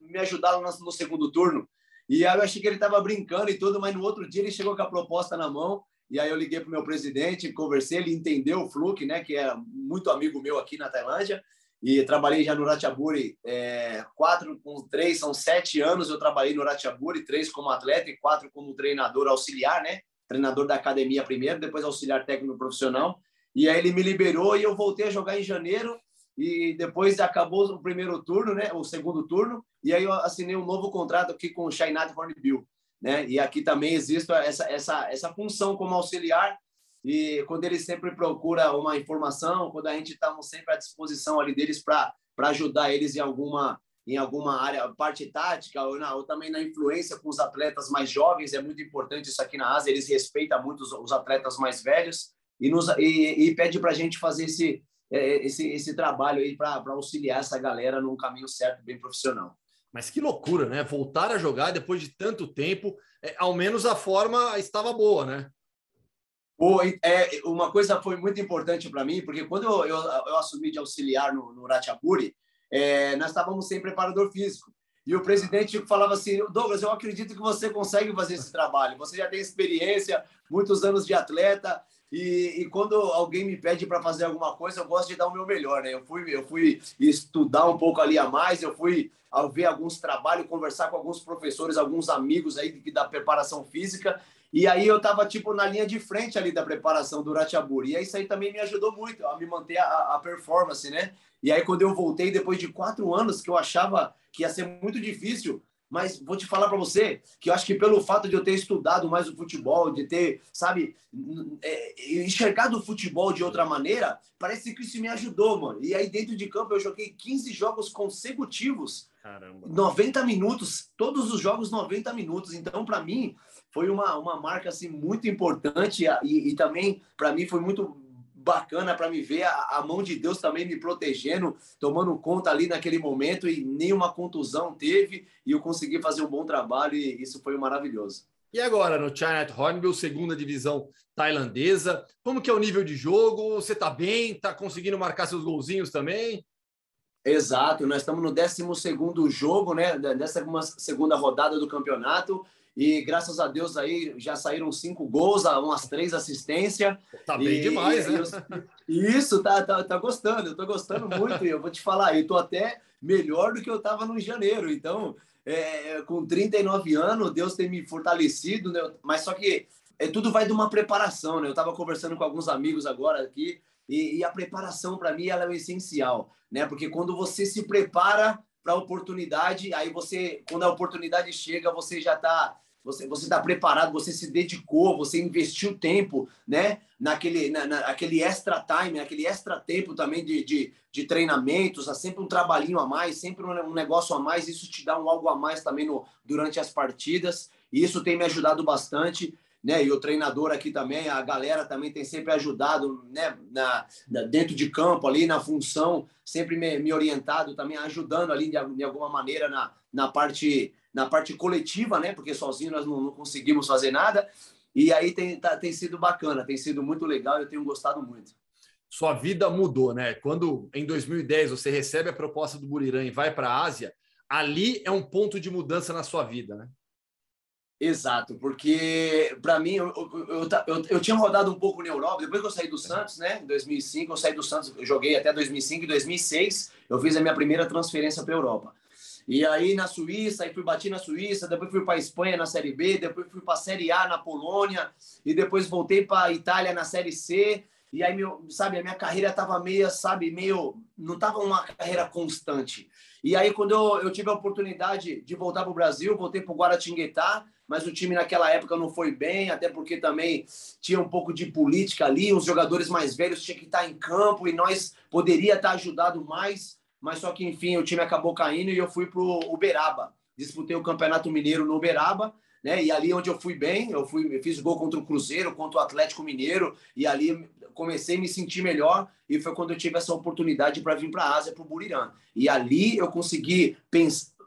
me ajudar no, no segundo turno. E aí eu achei que ele tava brincando e tudo, mas no outro dia ele chegou com a proposta na mão, e aí eu liguei pro meu presidente, conversei, ele entendeu o Fluke, né, que é muito amigo meu aqui na Tailândia, e trabalhei já no Ratchaburi é, quatro com três são sete anos eu trabalhei no Ratchaburi três como atleta e quatro como treinador auxiliar né? Treinador da academia primeiro depois auxiliar técnico profissional. E aí ele me liberou e eu voltei a jogar em janeiro. E depois acabou o primeiro turno né? O segundo turno. E aí eu assinei um novo contrato aqui com o Shainat Hornbill né? E aqui também existe essa essa essa função como auxiliar e quando eles sempre procura uma informação, quando a gente está sempre à disposição ali deles para ajudar eles em alguma em alguma área, parte tática ou, na, ou, também na influência com os atletas mais jovens, é muito importante isso aqui na Ásia, eles respeitam muito os, os atletas mais velhos e, nos, e, e pede para a gente fazer esse, é, esse, esse trabalho aí para auxiliar essa galera num caminho certo, bem profissional. Mas que loucura, né? Voltar a jogar depois de tanto tempo, é, ao menos a forma estava boa, né? É, uma coisa foi muito importante para mim, porque quando eu, eu, eu, assumi de auxiliar no, no Ratchaburi, é, nós estávamos sem preparador físico. E o presidente falava assim: Douglas, eu acredito que você consegue fazer esse trabalho. Você já tem experiência, muitos anos de atleta. E, e quando alguém me pede para fazer alguma coisa, eu gosto de dar o meu melhor. Né? Eu, fui, eu fui estudar um pouco ali a mais, eu fui ver alguns trabalhos, conversar com alguns professores, alguns amigos aí da preparação física. E aí eu estava tipo na linha de frente ali da preparação do Ratchaburi. E isso aí também me ajudou muito a me manter a, a, performance, né? E aí quando eu voltei depois de quatro anos que eu achava que ia ser muito difícil, mas vou te falar para você que eu acho que pelo fato de eu ter estudado mais o futebol, de ter, sabe, é, enxergado o futebol de outra maneira, parece que isso me ajudou, mano. E aí dentro de campo eu joguei 15 jogos consecutivos. Caramba. 90 minutos, todos os jogos 90 minutos. Então, para mim, foi uma, uma marca assim muito importante e, e também para mim foi muito bacana para me ver a, a, mão de Deus também me protegendo, tomando conta ali naquele momento e nenhuma contusão teve e eu consegui fazer um bom trabalho e isso foi maravilhoso. E agora no China Hornbill, segunda divisão tailandesa, como que é o nível de jogo? Você está bem? Está conseguindo marcar seus golzinhos também? Exato, nós estamos no 12 segundo jogo, né? Dessa segunda rodada do campeonato e graças a Deus aí já saíram cinco gols, umas três assistências. Tá bem e, demais, né? isso, tá, tá, tá gostando, eu tô gostando muito. e eu vou te falar, eu tô até melhor do que eu estava no janeiro. Então, é, com 39 anos, Deus tem me fortalecido, né? mas só que é, tudo vai de uma preparação, né? Eu estava conversando com alguns amigos agora aqui, e, e a preparação, para mim, ela é essencial, né? Porque quando você se prepara para a oportunidade, aí você, quando a oportunidade chega, você já está você você está preparado, você se dedicou, você investiu tempo, né? Naquele, na, naquele extra time, aquele extra tempo também de, de, de treinamentos, há sempre um trabalhinho a mais, sempre um, negócio a mais, isso te dá um algo a mais também no, durante as partidas, e isso tem me ajudado bastante, né? E o treinador aqui também, a galera também tem sempre ajudado, né? Na, na dentro de campo ali, na função, sempre me, me orientado também, ajudando ali de, de alguma maneira na, na parte na parte coletiva, né? Porque sozinho nós não, não conseguimos fazer nada. E aí tem, tá, tem sido bacana, tem sido muito legal, eu tenho gostado muito. Sua vida mudou, né? Quando em 2010 você recebe a proposta do Buriram e vai para a Ásia, ali é um ponto de mudança na sua vida, né? Exato, porque para mim eu, eu, eu, eu, tinha rodado um pouco na Europa, depois que eu saí do Santos, né? Em 2005, eu saí do Santos, eu joguei até 2005 e 2006 eu fiz a minha primeira transferência para a Europa. E aí na Suíça, aí fui bati na Suíça, depois fui para Espanha na Série B, depois fui para a Série A na Polônia e depois voltei para a Itália na Série C. E aí, meu, sabe, a minha carreira estava meio, sabe, meio. Não estava uma carreira constante. E aí, quando eu, eu tive a oportunidade de voltar para o Brasil, voltei para o Guaratinguetá, mas o time naquela época não foi bem, até porque também tinha um pouco de política ali, os jogadores mais velhos tinham que estar em campo e nós poderia estar ajudado mais, mas só que enfim o time acabou caindo e eu fui para o Uberaba. Disputei o Campeonato Mineiro no Uberaba, né? E ali onde eu fui bem, eu fui, eu fiz gol contra o Cruzeiro, contra o Atlético Mineiro, e ali comecei a me sentir melhor e foi quando eu tive essa oportunidade para vir para a Ásia, para o Buriram. E ali eu consegui pensar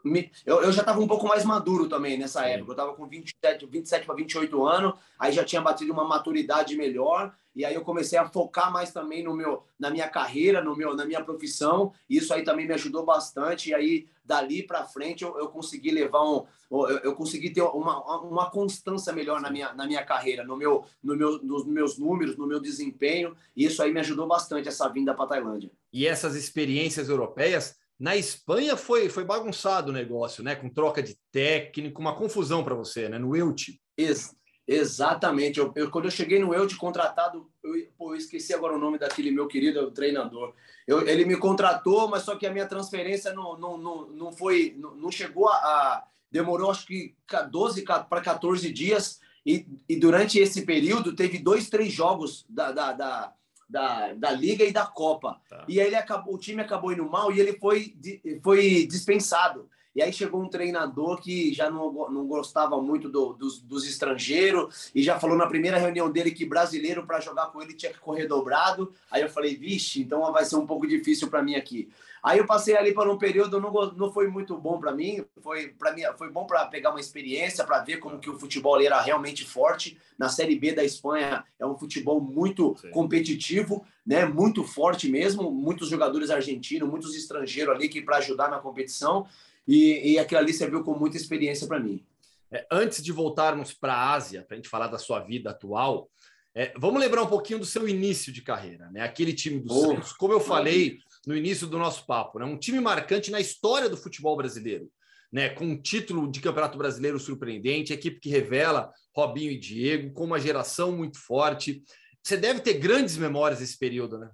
eu, eu já estava um pouco mais maduro também nessa Sim. época. Eu estava com 27, 27 para 28 anos, aí já tinha batido uma maturidade melhor, e aí eu comecei a focar mais também no meu, na minha carreira, no meu, na minha profissão. E isso aí também me ajudou bastante. E aí, dali para frente, eu, eu consegui levar um. Eu, eu, consegui ter uma, uma constância melhor na minha, na minha carreira, no meu, no meu, nos meus números, no meu desempenho. E isso aí me ajudou bastante, essa vinda para Tailândia. E essas experiências europeias na Espanha foi, foi bagunçado o negócio, né? Com troca de técnico, uma confusão para você, né? No Elche. Ex exatamente. Eu, eu, quando eu cheguei no Elche contratado, eu, pô, eu esqueci agora o nome daquele meu querido treinador. Eu, ele me contratou, mas só que a minha transferência não, não, não, não foi, não, não chegou a, a, Demorou acho que 12 para 14 dias. E, e durante esse período teve dois, três jogos da, da, da da, da Liga e da Copa. Tá. E aí ele acabou, o time acabou indo mal e ele foi, foi dispensado. E aí chegou um treinador que já não, não gostava muito do, dos, dos estrangeiros e já falou na primeira reunião dele que brasileiro para jogar com ele tinha que correr dobrado. Aí eu falei, vixe, então vai ser um pouco difícil para mim aqui. Aí eu passei ali por um período, não, não foi muito bom para mim, foi para mim foi bom para pegar uma experiência, para ver como que o futebol era realmente forte. Na Série B da Espanha é um futebol muito Sim. competitivo, né? Muito forte mesmo, muitos jogadores argentinos, muitos estrangeiros ali que para ajudar na competição. E, e aquilo ali serviu com muita experiência para mim. É, antes de voltarmos para a Ásia, para a gente falar da sua vida atual, é, vamos lembrar um pouquinho do seu início de carreira, né? Aquele time do oh, Santos, como eu falei, no início do nosso papo, né? um time marcante na história do futebol brasileiro, né? com um título de Campeonato Brasileiro surpreendente, equipe que revela Robinho e Diego, com uma geração muito forte. Você deve ter grandes memórias desse período, né?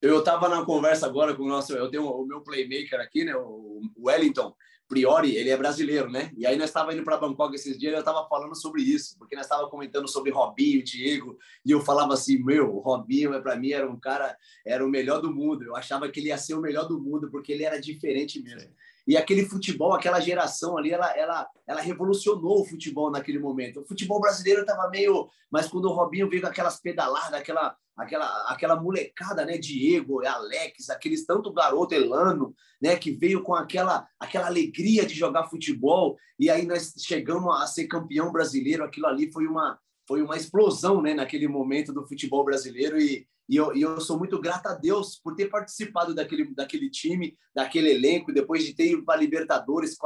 Eu estava na conversa agora com o nosso, eu tenho o meu playmaker aqui, né, o Wellington, Priori, ele é brasileiro, né? E aí nós estava indo para Bangkok esses dias, eu estava falando sobre isso, porque nós estava comentando sobre Robinho, Diego, e eu falava assim, meu, o Robinho para mim era um cara, era o melhor do mundo. Eu achava que ele ia ser o melhor do mundo porque ele era diferente mesmo. E aquele futebol, aquela geração ali, ela, ela, ela revolucionou o futebol naquele momento. O futebol brasileiro estava meio, mas quando o Robinho veio com aquelas pedaladas, aquela aquela, aquela molecada, né, Diego, Alex, aqueles tanto garoto Elano, né, que veio com aquela aquela alegria de jogar futebol e aí nós chegamos a ser campeão brasileiro, aquilo ali foi uma foi uma explosão, né, naquele momento do futebol brasileiro e, e eu, e eu sou muito grato a Deus por ter participado daquele, daquele time, daquele elenco, depois de ter ido para Libertadores.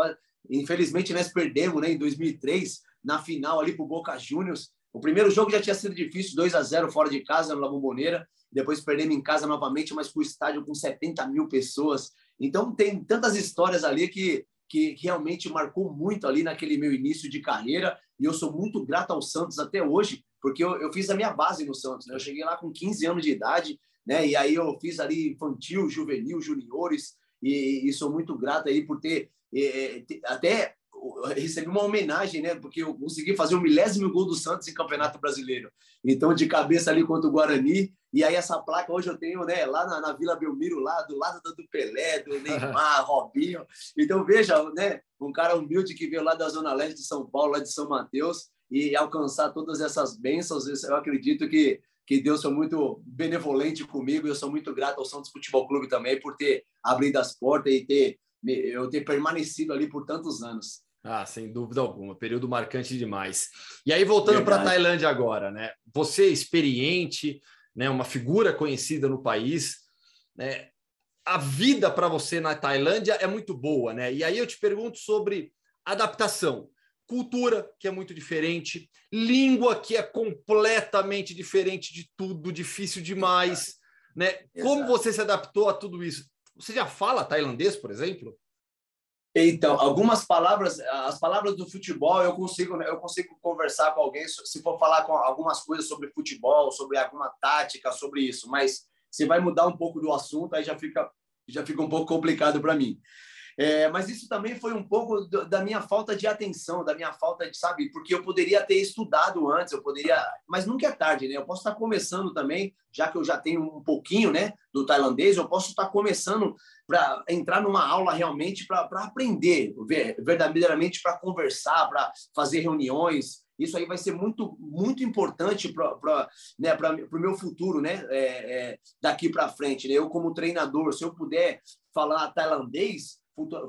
Infelizmente, nós perdemos né, em 2003, na final ali para o Boca Juniors. O primeiro jogo já tinha sido difícil, 2 a 0 fora de casa, no La Bombonera. Depois perdemos em casa novamente, mas com o estádio com 70 mil pessoas. Então, tem tantas histórias ali que, que realmente marcou muito ali naquele meu início de carreira. E eu sou muito grato ao Santos até hoje, porque eu, eu fiz a minha base no Santos. Né? Eu cheguei lá com 15 anos de idade, né? e aí eu fiz ali infantil, juvenil, juniores. E, e sou muito grato aí por ter, é, até recebi uma homenagem, né? Porque eu consegui fazer o milésimo gol do Santos em Campeonato Brasileiro. Então, de cabeça ali contra o Guarani. E aí, essa placa hoje eu tenho, né? Lá na, na Vila Belmiro, lá do lado do Pelé, do Neymar, Robinho. Então, veja, né? Um cara humilde que veio lá da Zona Leste de São Paulo, lá de São Mateus, e alcançar todas essas bênçãos, eu acredito que que Deus foi muito benevolente comigo. Eu sou muito grato ao Santos Futebol Clube também por ter abrido as portas e ter eu ter permanecido ali por tantos anos. Ah, sem dúvida alguma, período marcante demais. E aí, voltando para a Tailândia agora, né? Você experiente, né? Uma figura conhecida no país, né? A vida para você na Tailândia é muito boa, né? E aí eu te pergunto sobre adaptação, cultura que é muito diferente, língua que é completamente diferente de tudo, difícil demais, né? Como você se adaptou a tudo isso? Você já fala tailandês, por exemplo? Então, algumas palavras, as palavras do futebol, eu consigo, eu consigo conversar com alguém se for falar com algumas coisas sobre futebol, sobre alguma tática, sobre isso, mas se vai mudar um pouco do assunto, aí já fica já fica um pouco complicado para mim. É, mas isso também foi um pouco do, da minha falta de atenção, da minha falta de, sabe, porque eu poderia ter estudado antes, eu poderia, mas nunca é tarde, né? Eu posso estar começando também, já que eu já tenho um pouquinho, né, do tailandês, eu posso estar começando para entrar numa aula realmente para aprender, verdadeiramente para conversar, para fazer reuniões. Isso aí vai ser muito, muito importante para né, o meu futuro, né? É, é, daqui para frente. Né? Eu, como treinador, se eu puder falar tailandês,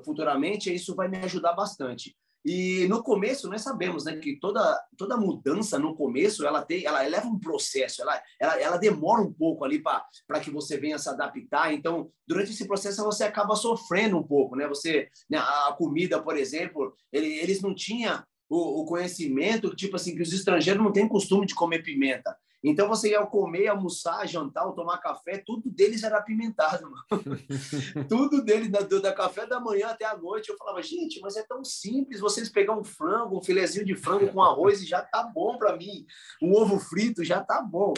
futuramente, isso vai me ajudar bastante. E no começo nós sabemos, né, que toda toda mudança no começo ela tem, ela leva um processo, ela ela, ela demora um pouco ali para que você venha se adaptar. Então, durante esse processo você acaba sofrendo um pouco, né? Você, né, a comida, por exemplo, ele, eles não tinham o, o conhecimento, tipo assim, que os estrangeiros não têm costume de comer pimenta. Então você ia comer, almoçar, jantar, tomar café, tudo deles era apimentado, mano. tudo deles, da, da café da manhã até a noite. Eu falava, gente, mas é tão simples vocês pegar um frango, um filezinho de frango com arroz e já tá bom para mim. Um ovo frito já tá bom.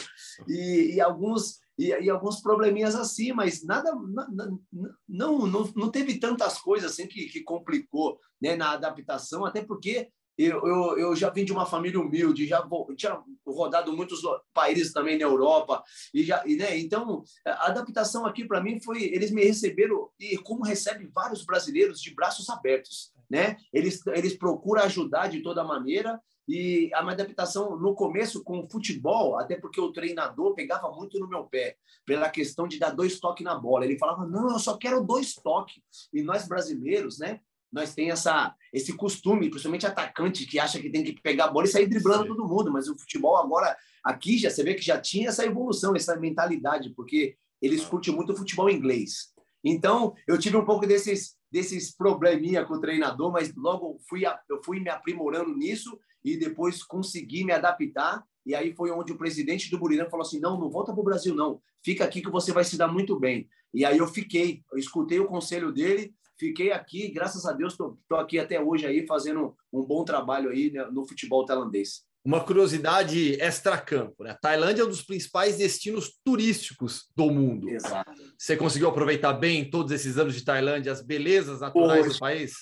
E, e alguns e, e, alguns probleminhas assim, mas nada, não, não, não, não teve tantas coisas assim que, que complicou né, na adaptação, até porque eu, eu, eu já vim de uma família humilde, já tinha rodado muitos países também na Europa e já, e, né? Então a adaptação aqui para mim foi eles me receberam e como recebem vários brasileiros de braços abertos, né? Eles eles procuram ajudar de toda maneira e a minha adaptação no começo com o futebol, até porque o treinador pegava muito no meu pé, pela questão de dar dois toques na bola. Ele falava: "Não, eu só quero dois toques". E nós brasileiros, né? Nós tem essa esse costume, principalmente atacante que acha que tem que pegar a bola e sair driblando Sim. todo mundo, mas o futebol agora aqui já você vê que já tinha essa evolução, essa mentalidade, porque eles curtem muito o futebol inglês. Então, eu tive um pouco desses desses probleminha com o treinador, mas logo fui eu fui me aprimorando nisso e depois consegui me adaptar. E aí foi onde o presidente do Burirã falou assim: "Não, não volta para o Brasil não. Fica aqui que você vai se dar muito bem". E aí eu fiquei, eu escutei o conselho dele fiquei aqui, graças a Deus, estou aqui até hoje aí fazendo um bom trabalho aí né, no futebol tailandês. Uma curiosidade extra-campo, né? A Tailândia é um dos principais destinos turísticos do mundo. Exato. Você conseguiu aproveitar bem todos esses anos de Tailândia, as belezas naturais Poxa. do país?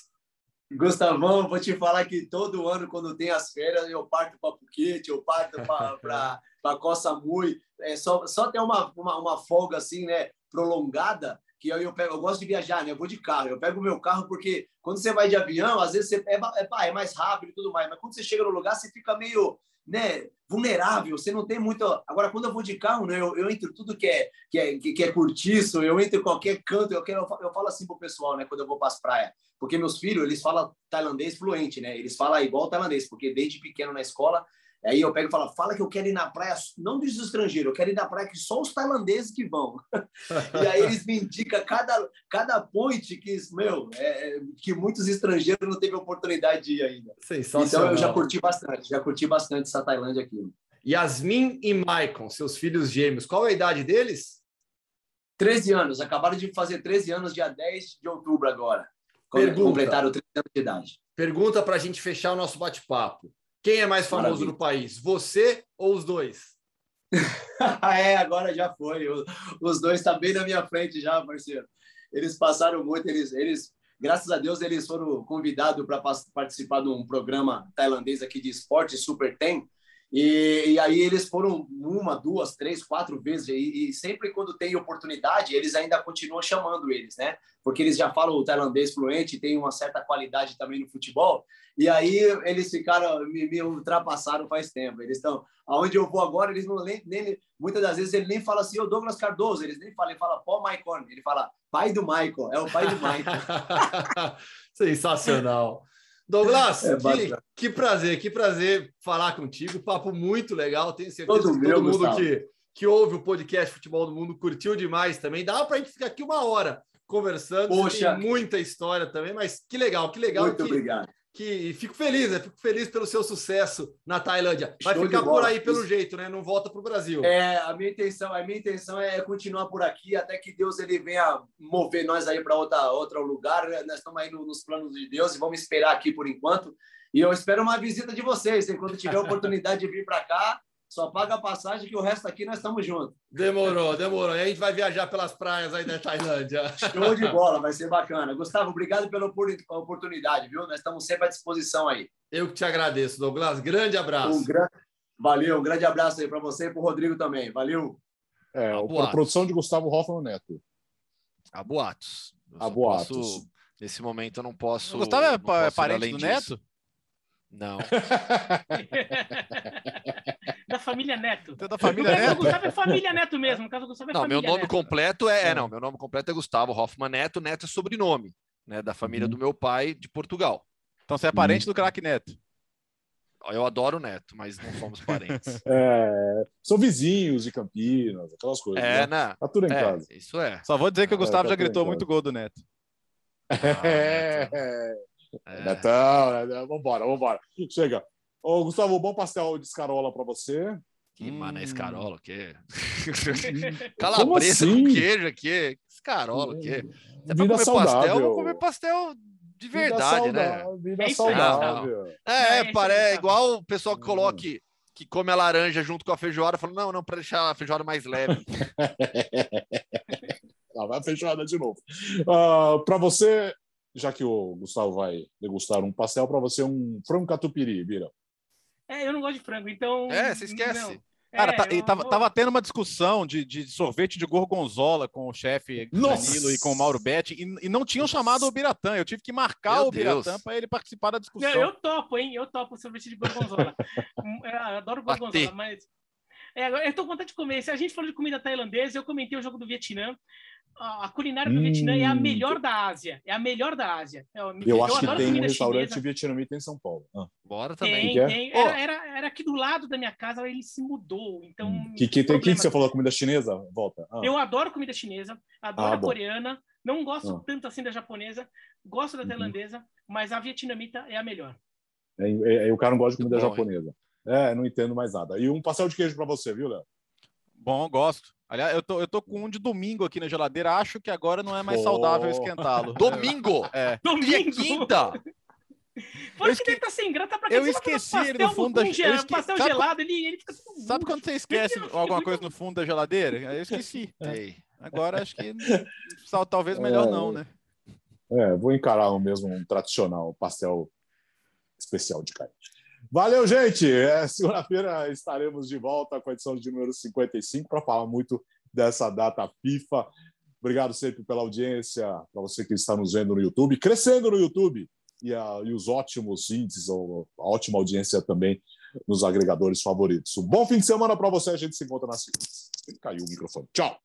Gustavão, vou te falar que todo ano, quando tem as férias, eu parto para Phuket, eu parto para Koh Samui. É só, só ter uma, uma, uma folga assim, né, prolongada, que eu, eu, pego, eu gosto de viajar, né? Eu vou de carro. Eu pego o meu carro porque quando você vai de avião, às vezes você é, é, é mais rápido e tudo mais, mas quando você chega no lugar, você fica meio né, vulnerável, você não tem muito. Agora, quando eu vou de carro, né, eu, eu entro tudo que é, que é, que é curtiço, eu entro em qualquer canto, eu, quero, eu falo assim pro pessoal, né, quando eu vou para as praias, porque meus filhos, eles falam tailandês fluente, né, eles falam igual tailandês, porque desde pequeno na escola Aí eu pego e falo, fala que eu quero ir na praia, não dos estrangeiros, eu quero ir na praia que só os tailandeses que vão. e aí eles me indicam cada, cada ponte que, meu, é, é, que muitos estrangeiros não teve oportunidade de ir ainda. Então eu já curti bastante, já curti bastante essa Tailândia aqui. Yasmin e Maicon, seus filhos gêmeos, qual é a idade deles? 13 anos, acabaram de fazer 13 anos, dia 10 de outubro agora. Pergunta, completaram 13 anos de idade. Pergunta para a gente fechar o nosso bate-papo. Quem é mais famoso Maravilha. no país? Você ou os dois? é, agora já foi. Os dois estão tá bem na minha frente já, parceiro. Eles passaram muito, eles, eles graças a Deus, eles foram convidados para participar de um programa tailandês aqui de esporte, Super Ten, e, e, aí eles foram uma, duas, três, quatro vezes, e, e, sempre quando tem oportunidade, eles ainda continuam chamando eles, né? Porque eles já falam o tailandês fluente, tem uma certa qualidade também no futebol, e aí eles ficaram, me, me ultrapassaram faz tempo. Eles estão, aonde eu vou agora, eles não nem, nem muitas das vezes ele nem fala assim, o Douglas Cardoso, eles nem falam, ele fala Paul Maicon, ele fala pai do Michael, é o pai do Michael. Sensacional. Douglas, É que, que prazer, que prazer falar contigo. Papo muito legal. Tenho certeza Todo que meu, todo mundo Gustavo. que, que ouve o podcast Futebol do Mundo curtiu demais também. Dá para a gente ficar aqui uma hora conversando. Poxa. tem muita história também, mas que legal, que legal. Muito que, obrigado. Que fico feliz, né? Fico feliz pelo seu sucesso na Tailândia. Vai ficar por aí pelo Isso. jeito, né? Não volta para o Brasil. É, a minha intenção, a minha intenção é continuar por aqui até que Deus ele venha mover nós aí para outra outro lugar. Nós estamos aí no- nos planos de Deus e vamos esperar aqui por enquanto. E eu espero uma visita de vocês. hein? Quando tiver oportunidade de vir para cá, só paga a passagem que o resto aqui nós estamos juntos. Demorou, demorou. E a gente vai viajar pelas praias aí da Tailândia. Show de bola, vai ser bacana. Gustavo, obrigado pela opor- oportunidade, viu? Nós estamos sempre à disposição aí. Eu que te agradeço, Douglas. Grande abraço. Um grande Valeu, um grande abraço aí para você e para o Rodrigo também. Valeu. É, A a produção de Gustavo Hoffman Neto. Há boatos. Eu só boatos. posso- nesse momento eu não posso. O Gustavo é pa- ir parente do disso. Neto? Não. da família Neto. É da No família caso do Neto? Gustavo é família Neto mesmo. No caso do Gustavo é Não, meu nome Neto. completo é, é, não, meu nome completo é Gustavo Hoffman Neto, Neto é sobrenome, né, da família Uhum. do meu pai de Portugal. Então você é parente do craque Neto. Eu adoro o Neto, mas não somos parentes. É, são vizinhos de Campinas, aquelas coisas. é, né? né? Tá tudo em É, casa. isso é. Só vou dizer que o É, Gustavo tá já gritou muito gol do Neto. É, É. Netão, né? vambora, vambora. Chega. Ô, Gustavo, bom pastel de escarola para você. Que mané Hum. escarola, o quê? Calabresa assim? com queijo aqui. Escarola, o quê? É pra Vida comer saudável. pastel, eu vou comer pastel de Vida verdade, né? saudável, Vida É saudável. É, É, é, esse pare... o Gustavo. igual o pessoal que Hum. coloca que, que come a laranja junto com a feijoada, falando, não, não, para deixar a feijoada mais leve. Lá vai a feijoada de novo. para você, já que o Gustavo vai degustar um pastel, para você um frango catupiry, vira. É, eu não gosto de frango, então. É, você esquece. não. Cara, É, tá- eu tava, vou- tava tendo uma discussão de, de sorvete de gorgonzola com o chefe! Danilo e com o Mauro Betti e, e não tinham chamado o Biratã. Eu tive que marcar Meu o Biratã para ele participar da discussão. Não, eu topo, hein? Eu topo sorvete de gorgonzola. Hum, eu adoro gorgonzola, mas. É, eu tô com vontade de comer. Se a gente falou de comida tailandesa, eu comentei o jogo do Vietnã. A culinária do Hum. Vietnã é a melhor da Ásia. É a melhor da Ásia. Eu, Eu, acho que adoro tem um restaurante chinesa. vietnamita em São Paulo. Ah. Bora também. Tem, que é? tem. Era, era, era aqui do lado da minha casa, ele se mudou. Então. Hum. Que, que, tem, que, você falou? Comida chinesa? Volta. Ah. Eu adoro comida chinesa, adoro Ah, coreana, não gosto Ah. tanto assim da japonesa, gosto da Uhum. tailandesa, mas a vietnamita é a melhor. É, é, é, o cara não gosta de comida bom, japonesa. É, não entendo mais nada. E um pastel de queijo para você, viu, Léo? Bom, gosto. Aliás, eu tô, eu tô com um de domingo aqui na geladeira. Acho que agora não é mais Oh. saudável esquentá-lo. Domingo! É. É Domingo! quinta! Por Eu isso que ele tá sem graça pra eu você vai esqueci ele pastel no fundo da- com ge- eu esque- pastel sabe gelado, ele, ele fica Sabe quando você esquece alguma coisa no fundo da geladeira? Eu esqueci. Sei. Agora acho que talvez melhor É. não, né? É, vou encarar o mesmo um tradicional pastel especial de carne. Valeu, gente! É, Segunda-feira estaremos de volta com a edição de número 55 para falar muito dessa data FIFA. Obrigado sempre pela audiência, para você que está nos vendo no YouTube, crescendo no YouTube e, a- e os ótimos índices, a ótima audiência também nos agregadores favoritos. Um bom fim de semana para você, a gente se encontra na segunda. Caiu o microfone. Tchau!